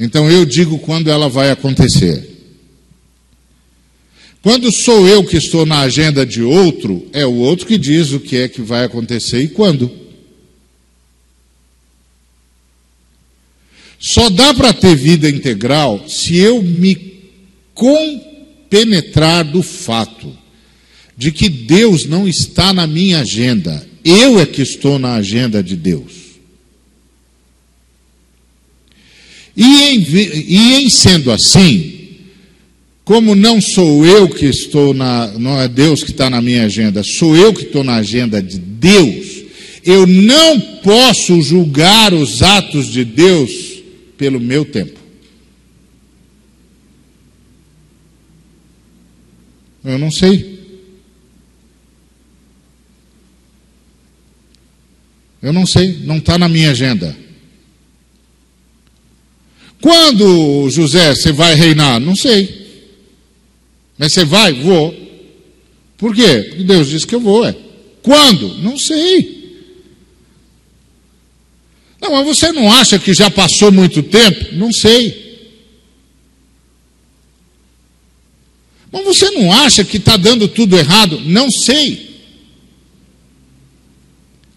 então eu digo quando ela vai acontecer. Quando sou eu que estou na agenda de outro, é o outro que diz o que é que vai acontecer e quando. Só dá para ter vida integral se eu me com penetrar do fato de que Deus não está na minha agenda, eu é que estou na agenda de Deus. E em, e em sendo assim, como não sou eu que estou na, não é Deus que está na minha agenda, sou eu que estou na agenda de Deus, eu não posso julgar os atos de Deus pelo meu tempo. Eu não sei. Eu não sei, não está na minha agenda. Quando, José, você vai reinar? Não sei. Mas você vai? Vou. Por quê? Porque Deus disse que eu vou. É. Quando? Não sei. Não, mas você não acha que já passou muito tempo? Não sei. Mas você não acha que está dando tudo errado? Não sei.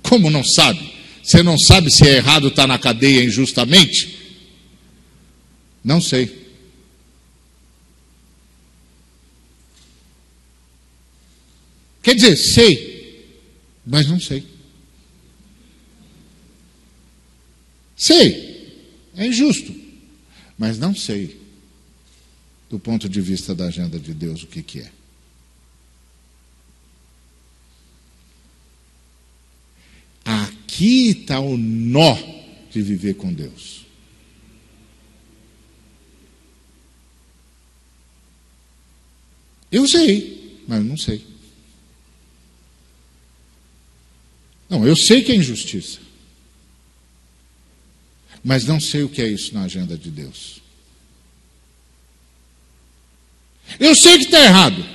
Como não sabe? Você não sabe se é errado estar tá na cadeia injustamente? Não sei. Quer dizer, sei, mas não sei. Sei, é injusto, mas não sei do ponto de vista da agenda de Deus, o que, que é. Aqui está o nó de viver com Deus. Eu sei, mas não sei. Não, eu sei que é injustiça. Mas não sei o que é isso na agenda de Deus. Eu sei que está errado,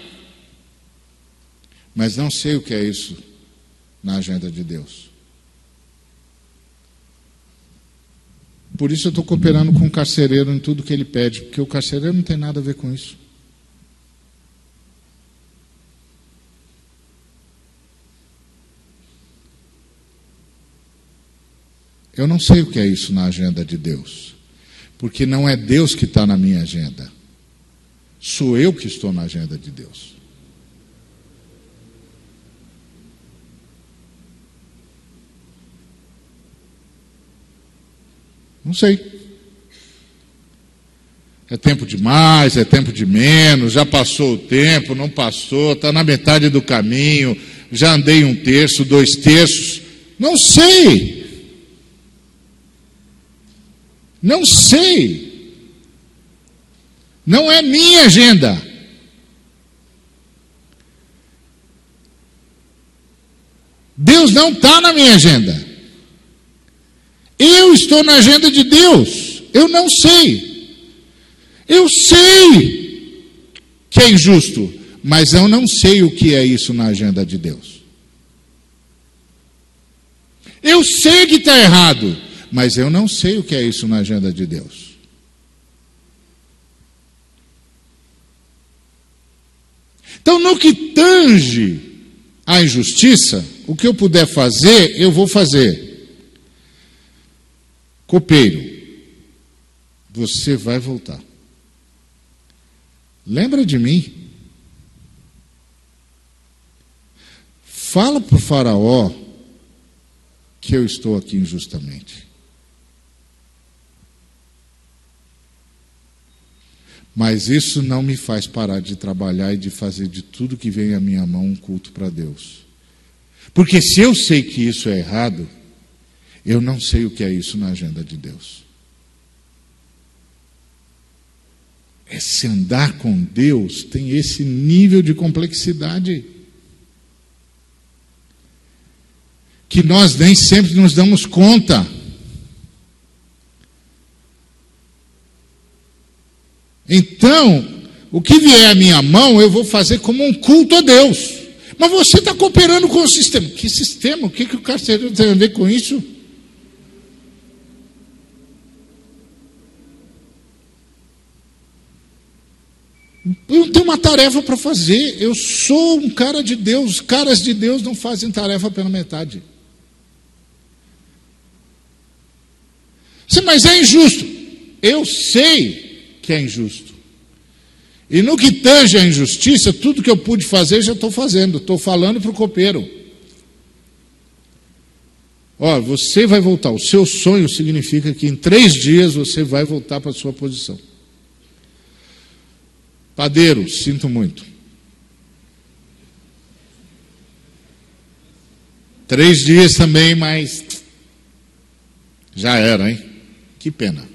mas não sei o que é isso na agenda de Deus. Por isso eu estou cooperando com o carcereiro em tudo que ele pede, porque o carcereiro não tem nada a ver com isso. Eu não sei o que é isso na agenda de Deus, porque não é Deus que está na minha agenda. Sou eu que estou na agenda de Deus. Não sei. É tempo de mais, é tempo de menos, já passou o tempo, não passou, está na metade do caminho, já andei um terço, dois terços. Não sei. Não sei. Não é minha agenda. Deus não está na minha agenda. Eu estou na agenda de Deus. Eu não sei. Eu sei que é injusto, mas eu não sei o que é isso na agenda de Deus. Eu sei que está errado, mas eu não sei o que é isso na agenda de Deus. Então, no que tange a injustiça, o que eu puder fazer, eu vou fazer. Copeiro, você vai voltar. Lembra de mim? Fala para o Faraó que eu estou aqui injustamente. Mas isso não me faz parar de trabalhar e de fazer de tudo que vem à minha mão um culto para Deus. Porque se eu sei que isso é errado, eu não sei o que é isso na agenda de Deus. Esse andar com Deus tem esse nível de complexidade. Que nós nem sempre nos damos conta. Então, o que vier à minha mão, eu vou fazer como um culto a Deus. Mas você está cooperando com o sistema. Que sistema? O que, que o carcereiro tem a ver com isso? Eu tenho uma tarefa para fazer. Eu sou um cara de Deus. Caras de Deus não fazem tarefa pela metade. Sim, mas é injusto. Eu sei que é injusto. E no que tange a injustiça, tudo que eu pude fazer, já estou fazendo. Estou falando para o copeiro. Ó, você vai voltar. O seu sonho significa que em três dias você vai voltar para a sua posição. Padeiro, sinto muito. Três dias também, mas já era, hein? Que pena.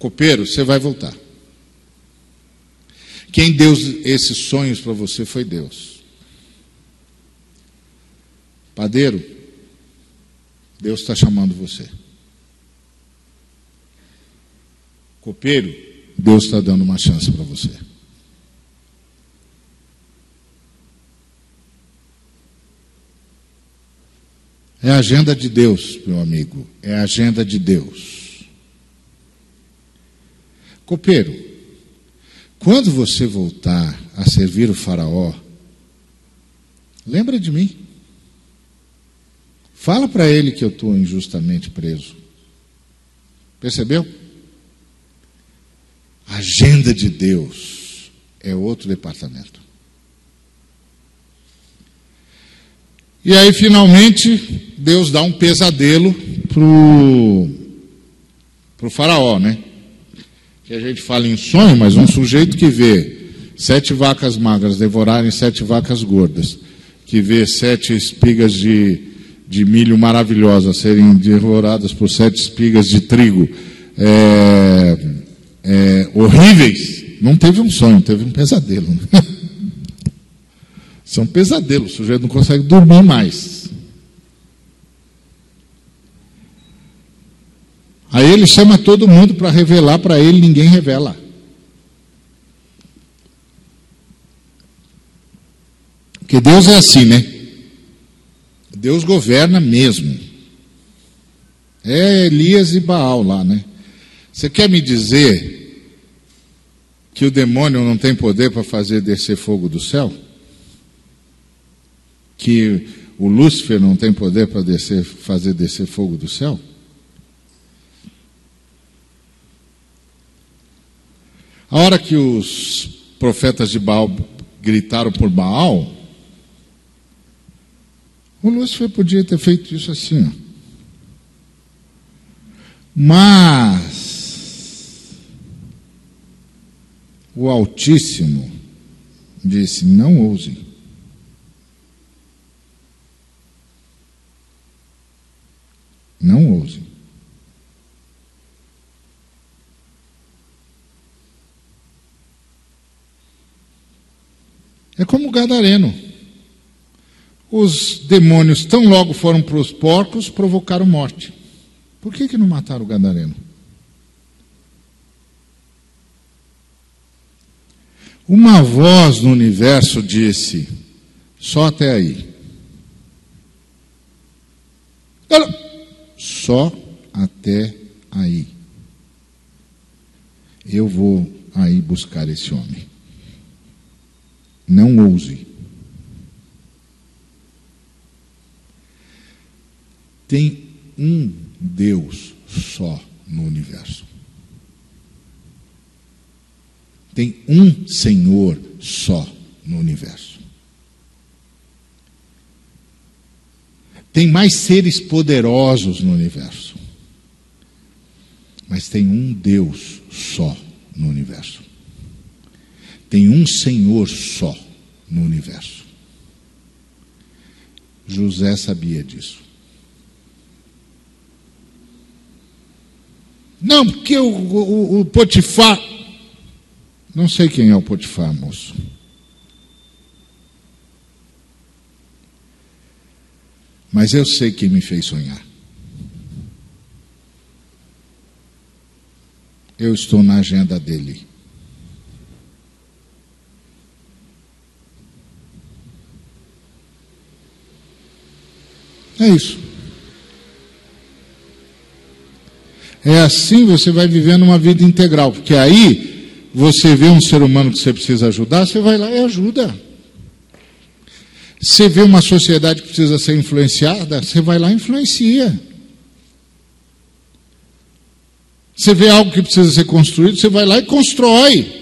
Copeiro, você vai voltar. Quem deu esses sonhos para você foi Deus. Padeiro, Deus está chamando você. Copeiro, Deus está dando uma chance para você. É a agenda de Deus, meu amigo. É a agenda de Deus. Copeiro, quando você voltar a servir o Faraó, lembra de mim. Fala para ele que eu estou injustamente preso. Percebeu? A agenda de Deus é outro departamento. E aí, finalmente, Deus dá um pesadelo para o faraó, né? Que a gente fala em sonho, mas um sujeito que vê sete vacas magras devorarem sete vacas gordas, que vê sete espigas de, de milho maravilhosas serem devoradas por sete espigas de trigo, é, é, horríveis, não teve um sonho, teve um pesadelo. Isso é um pesadelo, o sujeito não consegue dormir mais. Aí ele chama todo mundo para revelar para ele, ninguém revela. Porque Deus é assim, né? Deus governa mesmo. É Elias e Baal lá, né? Você quer me dizer que o demônio não tem poder para fazer descer fogo do céu? Que o Lúcifer não tem poder para descer, fazer descer fogo do céu? A hora que os profetas de Baal gritaram por Baal, o Lúcifer podia ter feito isso assim. Mas o Altíssimo disse: Não ousem. Não ousem. É como o gadareno. Os demônios, tão logo foram para os porcos, provocaram morte. Por que, que não mataram o gadareno? Uma voz no universo disse: só até aí. Só até aí. Eu vou aí buscar esse homem. Não ouse. Tem um Deus só no universo. Tem um Senhor só no universo. Tem mais seres poderosos no universo. Mas tem um Deus só no universo. Tem um Senhor só no universo. José sabia disso. Não, porque o, o, o Potifar. Não sei quem é o Potifar, moço. Mas eu sei quem me fez sonhar. Eu estou na agenda dele. É isso. É assim você vai vivendo uma vida integral, porque aí você vê um ser humano que você precisa ajudar, você vai lá e ajuda. Você vê uma sociedade que precisa ser influenciada, você vai lá e influencia. Você vê algo que precisa ser construído, você vai lá e constrói.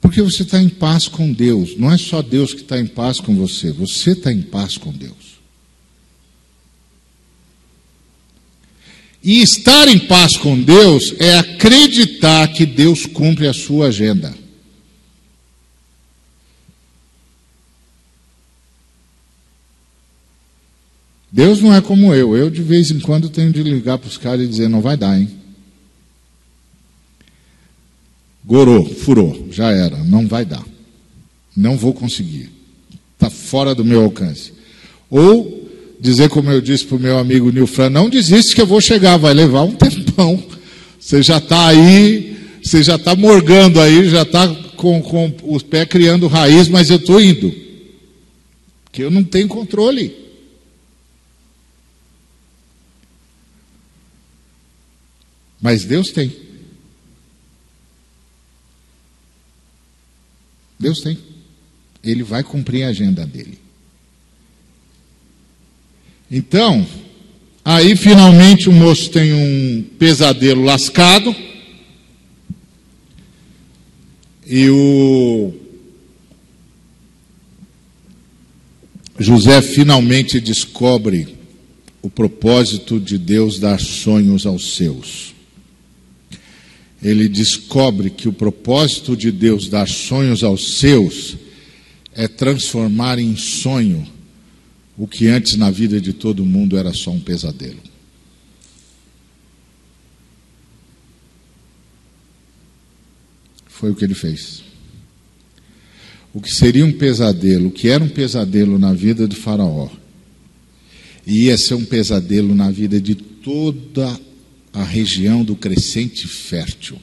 Porque você está em paz com Deus. Não é só Deus que está em paz com você, você está em paz com Deus. E estar em paz com Deus é acreditar que Deus cumpre a sua agenda. Deus não é como eu. Eu, de vez em quando, tenho de ligar para os caras e dizer: não vai dar, hein? Gorou, furou, já era, não vai dar. Não vou conseguir. Está fora do meu alcance. Ou dizer, como eu disse para o meu amigo Nilfran: não desiste que eu vou chegar, vai levar um tempão. Você já está aí, você já está morgando aí, já está com, com os pés criando raiz, mas eu estou indo. Porque eu não tenho controle. Mas Deus tem. Deus tem. Ele vai cumprir a agenda dele. Então, aí finalmente o moço tem um pesadelo lascado. E o José finalmente descobre o propósito de Deus dar sonhos aos seus ele descobre que o propósito de Deus dar sonhos aos seus é transformar em sonho o que antes na vida de todo mundo era só um pesadelo. Foi o que ele fez. O que seria um pesadelo, o que era um pesadelo na vida de Faraó, ia ser um pesadelo na vida de toda a região do crescente fértil.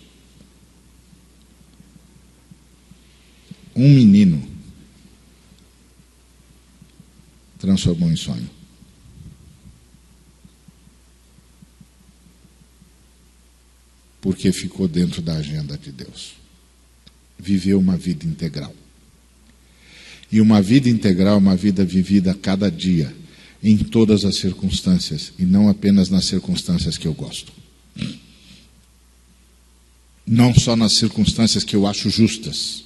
Um menino transformou em sonho. Porque ficou dentro da agenda de Deus. Viveu uma vida integral. E uma vida integral é uma vida vivida a cada dia, em todas as circunstâncias, e não apenas nas circunstâncias que eu gosto. Não só nas circunstâncias que eu acho justas.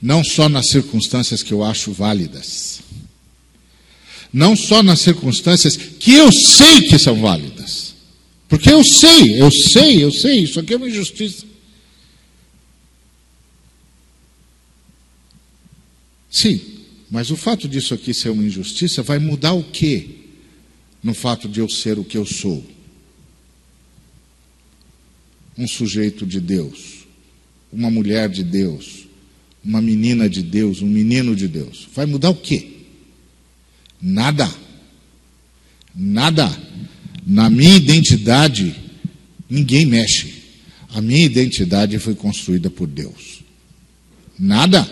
Não só nas circunstâncias que eu acho válidas. Não só nas circunstâncias que eu sei que são válidas. Porque eu sei, eu sei, eu sei, isso aqui é uma injustiça. Sim, mas o fato disso aqui ser uma injustiça vai mudar o quê? No fato de eu ser o que eu sou um sujeito de Deus, uma mulher de Deus, uma menina de Deus, um menino de Deus. Vai mudar o quê? Nada. Nada. Na minha identidade, ninguém mexe. A minha identidade foi construída por Deus. Nada.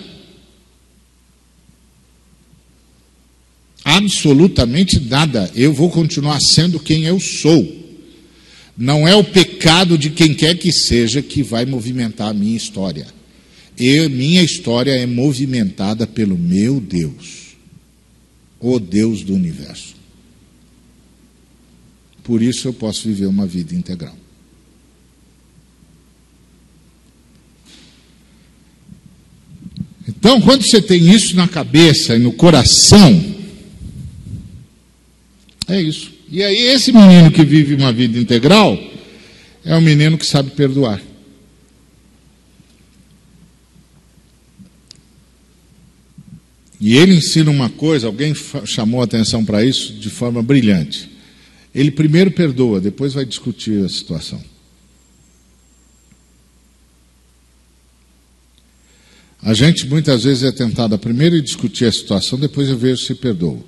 Absolutamente nada. Eu vou continuar sendo quem eu sou. Não é o pecado de quem quer que seja que vai movimentar a minha história. Eu, minha história é movimentada pelo meu Deus, o Deus do universo. Por isso eu posso viver uma vida integral. Então, quando você tem isso na cabeça e no coração, é isso. E aí, esse menino que vive uma vida integral é um menino que sabe perdoar. E ele ensina uma coisa, alguém chamou a atenção para isso de forma brilhante. Ele primeiro perdoa, depois vai discutir a situação. A gente muitas vezes é tentado a primeiro discutir a situação, depois eu vejo se perdoa.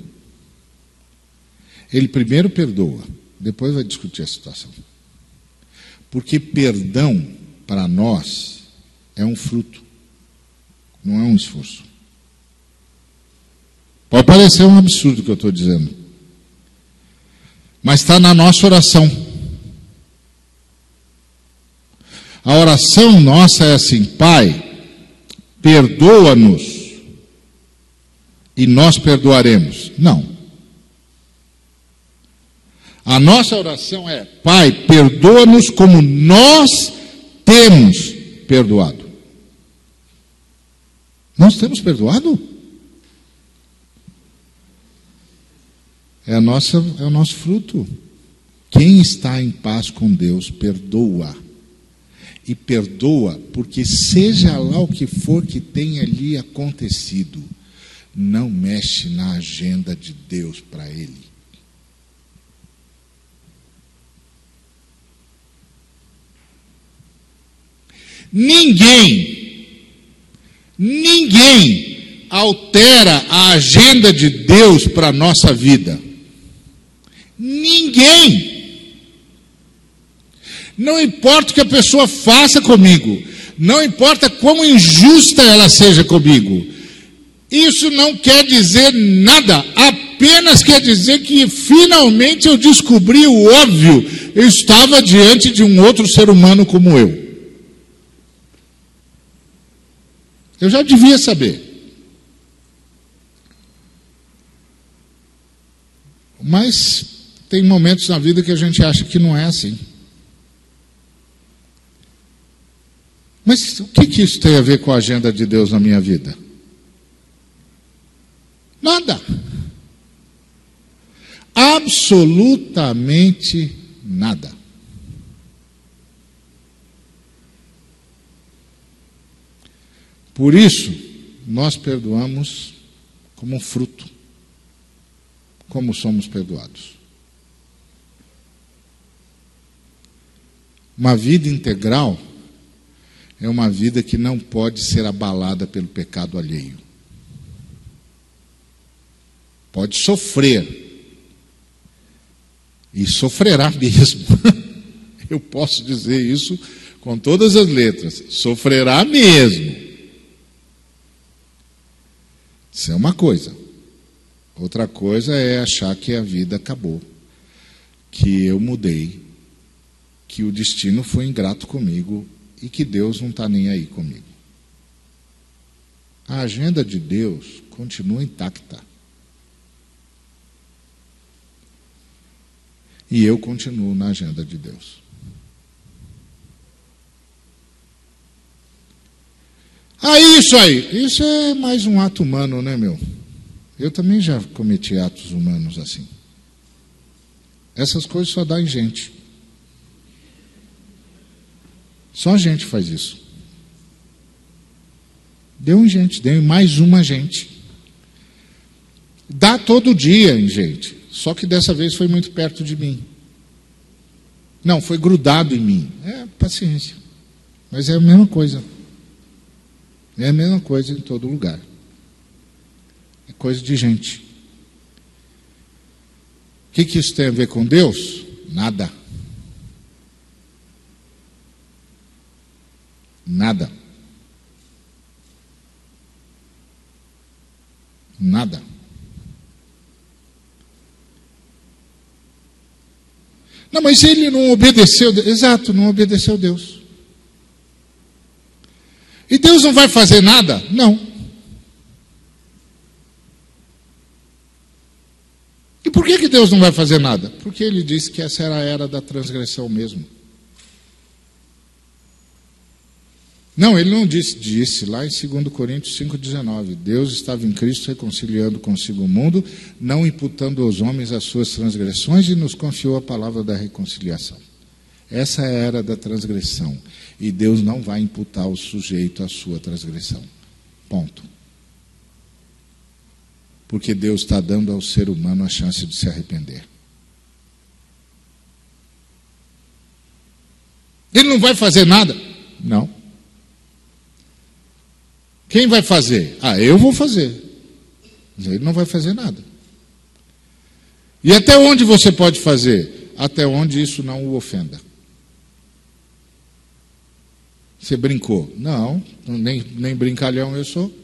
Ele primeiro perdoa, depois vai discutir a situação. Porque perdão, para nós, é um fruto, não é um esforço. Pode parecer um absurdo o que eu estou dizendo, mas está na nossa oração. A oração nossa é assim: Pai, perdoa-nos e nós perdoaremos. Não. A nossa oração é: Pai, perdoa-nos como nós temos perdoado. Nós temos perdoado? É, nossa, é o nosso fruto. Quem está em paz com Deus, perdoa e perdoa, porque seja lá o que for que tenha ali acontecido, não mexe na agenda de Deus para ele. Ninguém, ninguém altera a agenda de Deus para a nossa vida. Ninguém. Não importa o que a pessoa faça comigo, não importa como injusta ela seja comigo, isso não quer dizer nada, apenas quer dizer que finalmente eu descobri o óbvio, eu estava diante de um outro ser humano como eu. Eu já devia saber. Mas tem momentos na vida que a gente acha que não é assim. Mas o que, que isso tem a ver com a agenda de Deus na minha vida? Nada. Absolutamente nada. Por isso, nós perdoamos como fruto, como somos perdoados. Uma vida integral é uma vida que não pode ser abalada pelo pecado alheio. Pode sofrer. E sofrerá mesmo. Eu posso dizer isso com todas as letras. Sofrerá mesmo. Isso é uma coisa. Outra coisa é achar que a vida acabou, que eu mudei, que o destino foi ingrato comigo e que Deus não está nem aí comigo. A agenda de Deus continua intacta. E eu continuo na agenda de Deus. Ah, isso aí. Isso é mais um ato humano, né, meu? Eu também já cometi atos humanos assim. Essas coisas só dá em gente. Só a gente faz isso. Deu em gente, deu em mais uma gente. Dá todo dia em gente. Só que dessa vez foi muito perto de mim. Não, foi grudado em mim. É paciência. Mas é a mesma coisa. É a mesma coisa em todo lugar. É coisa de gente. O que, que isso tem a ver com Deus? Nada. Nada. Nada. Não, mas ele não obedeceu. Exato, não obedeceu Deus. E Deus não vai fazer nada? Não. E por que, que Deus não vai fazer nada? Porque ele disse que essa era a era da transgressão mesmo. Não, ele não disse, disse lá em 2 Coríntios 5,19: Deus estava em Cristo reconciliando consigo o mundo, não imputando aos homens as suas transgressões, e nos confiou a palavra da reconciliação. Essa é era da transgressão. E Deus não vai imputar o sujeito a sua transgressão. Ponto. Porque Deus está dando ao ser humano a chance de se arrepender. Ele não vai fazer nada? Não. Quem vai fazer? Ah, eu vou fazer. Mas ele não vai fazer nada. E até onde você pode fazer? Até onde isso não o ofenda. Você brincou? Não, nem, nem brincalhão eu sou.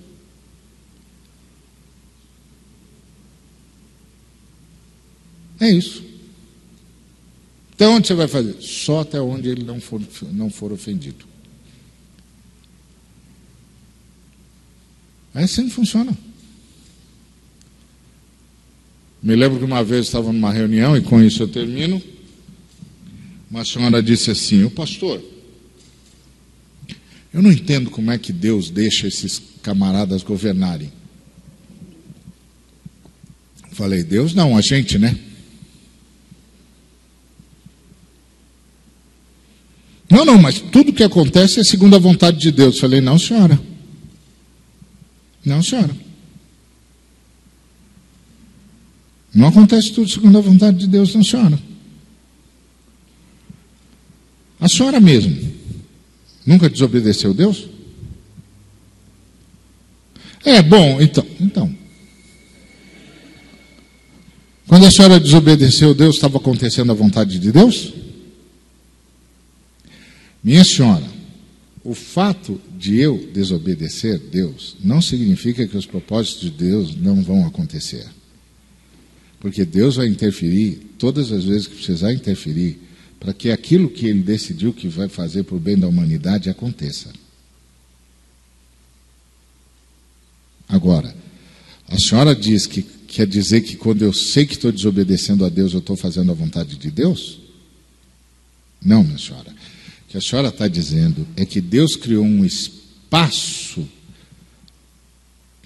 É isso. Até onde você vai fazer? Só até onde ele não for, não for ofendido. É assim que funciona. Me lembro que uma vez estava numa reunião, e com isso eu termino. Uma senhora disse assim: O pastor, eu não entendo como é que Deus deixa esses camaradas governarem. Falei, Deus não, a gente, né? Não, não, mas tudo que acontece é segundo a vontade de Deus. Falei, não, senhora. Não, senhora. Não acontece tudo segundo a vontade de Deus, não, senhora. A senhora mesmo Nunca desobedeceu Deus? É, bom, então. então. Quando a senhora desobedeceu Deus, estava acontecendo a vontade de Deus? Minha senhora, o fato de eu desobedecer Deus não significa que os propósitos de Deus não vão acontecer. Porque Deus vai interferir todas as vezes que precisar interferir para que aquilo que ele decidiu que vai fazer para o bem da humanidade aconteça. Agora, a senhora diz que quer dizer que quando eu sei que estou desobedecendo a Deus, eu estou fazendo a vontade de Deus? Não, minha senhora. Que a senhora está dizendo é que Deus criou um espaço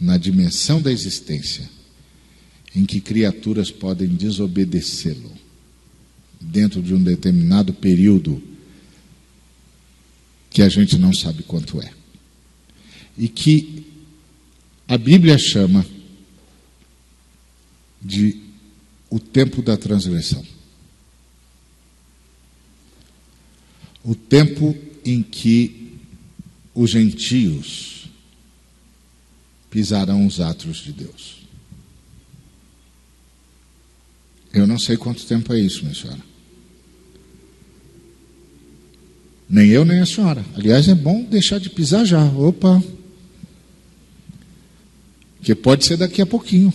na dimensão da existência em que criaturas podem desobedecê-lo dentro de um determinado período que a gente não sabe quanto é. E que a Bíblia chama de o tempo da transgressão. O tempo em que os gentios pisarão os atos de Deus. Eu não sei quanto tempo é isso, minha senhora. Nem eu, nem a senhora. Aliás, é bom deixar de pisar já. Opa. Que pode ser daqui a pouquinho.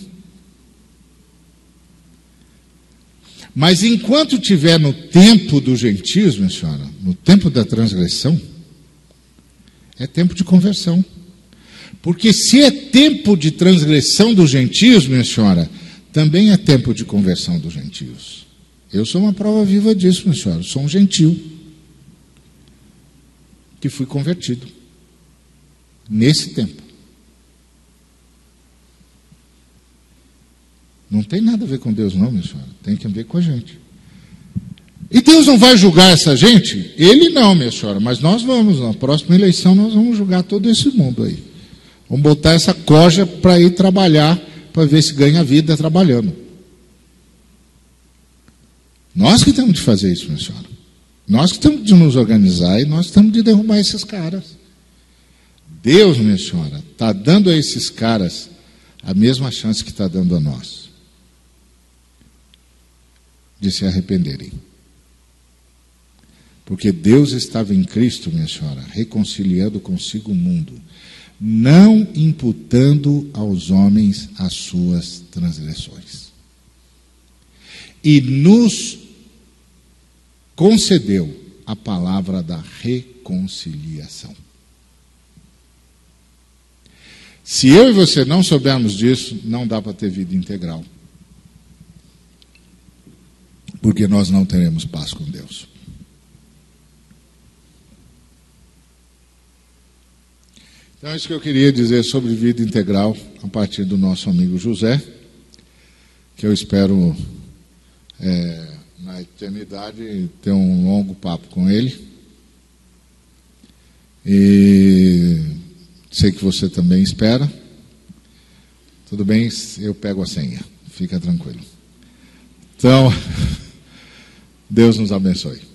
Mas enquanto tiver no tempo do gentios, minha senhora, no tempo da transgressão, é tempo de conversão. Porque se é tempo de transgressão dos gentios, minha senhora, também é tempo de conversão dos gentios. Eu sou uma prova viva disso, minha senhora. Eu sou um gentio que fui convertido. Nesse tempo. Não tem nada a ver com Deus, não, minha senhora. Tem que ver com a gente. E Deus não vai julgar essa gente? Ele não, minha senhora, mas nós vamos, na próxima eleição, nós vamos julgar todo esse mundo aí. Vamos botar essa coja para ir trabalhar, para ver se ganha vida trabalhando. Nós que temos de fazer isso, minha senhora. Nós que temos de nos organizar e nós temos de derrubar esses caras. Deus, minha senhora, está dando a esses caras a mesma chance que está dando a nós de se arrependerem. Porque Deus estava em Cristo, minha senhora, reconciliando consigo o mundo, não imputando aos homens as suas transgressões. E nos concedeu a palavra da reconciliação. Se eu e você não soubermos disso, não dá para ter vida integral. Porque nós não teremos paz com Deus. Então, é isso que eu queria dizer sobre vida integral a partir do nosso amigo José, que eu espero é, na eternidade ter um longo papo com ele. E sei que você também espera. Tudo bem, eu pego a senha, fica tranquilo. Então, Deus nos abençoe.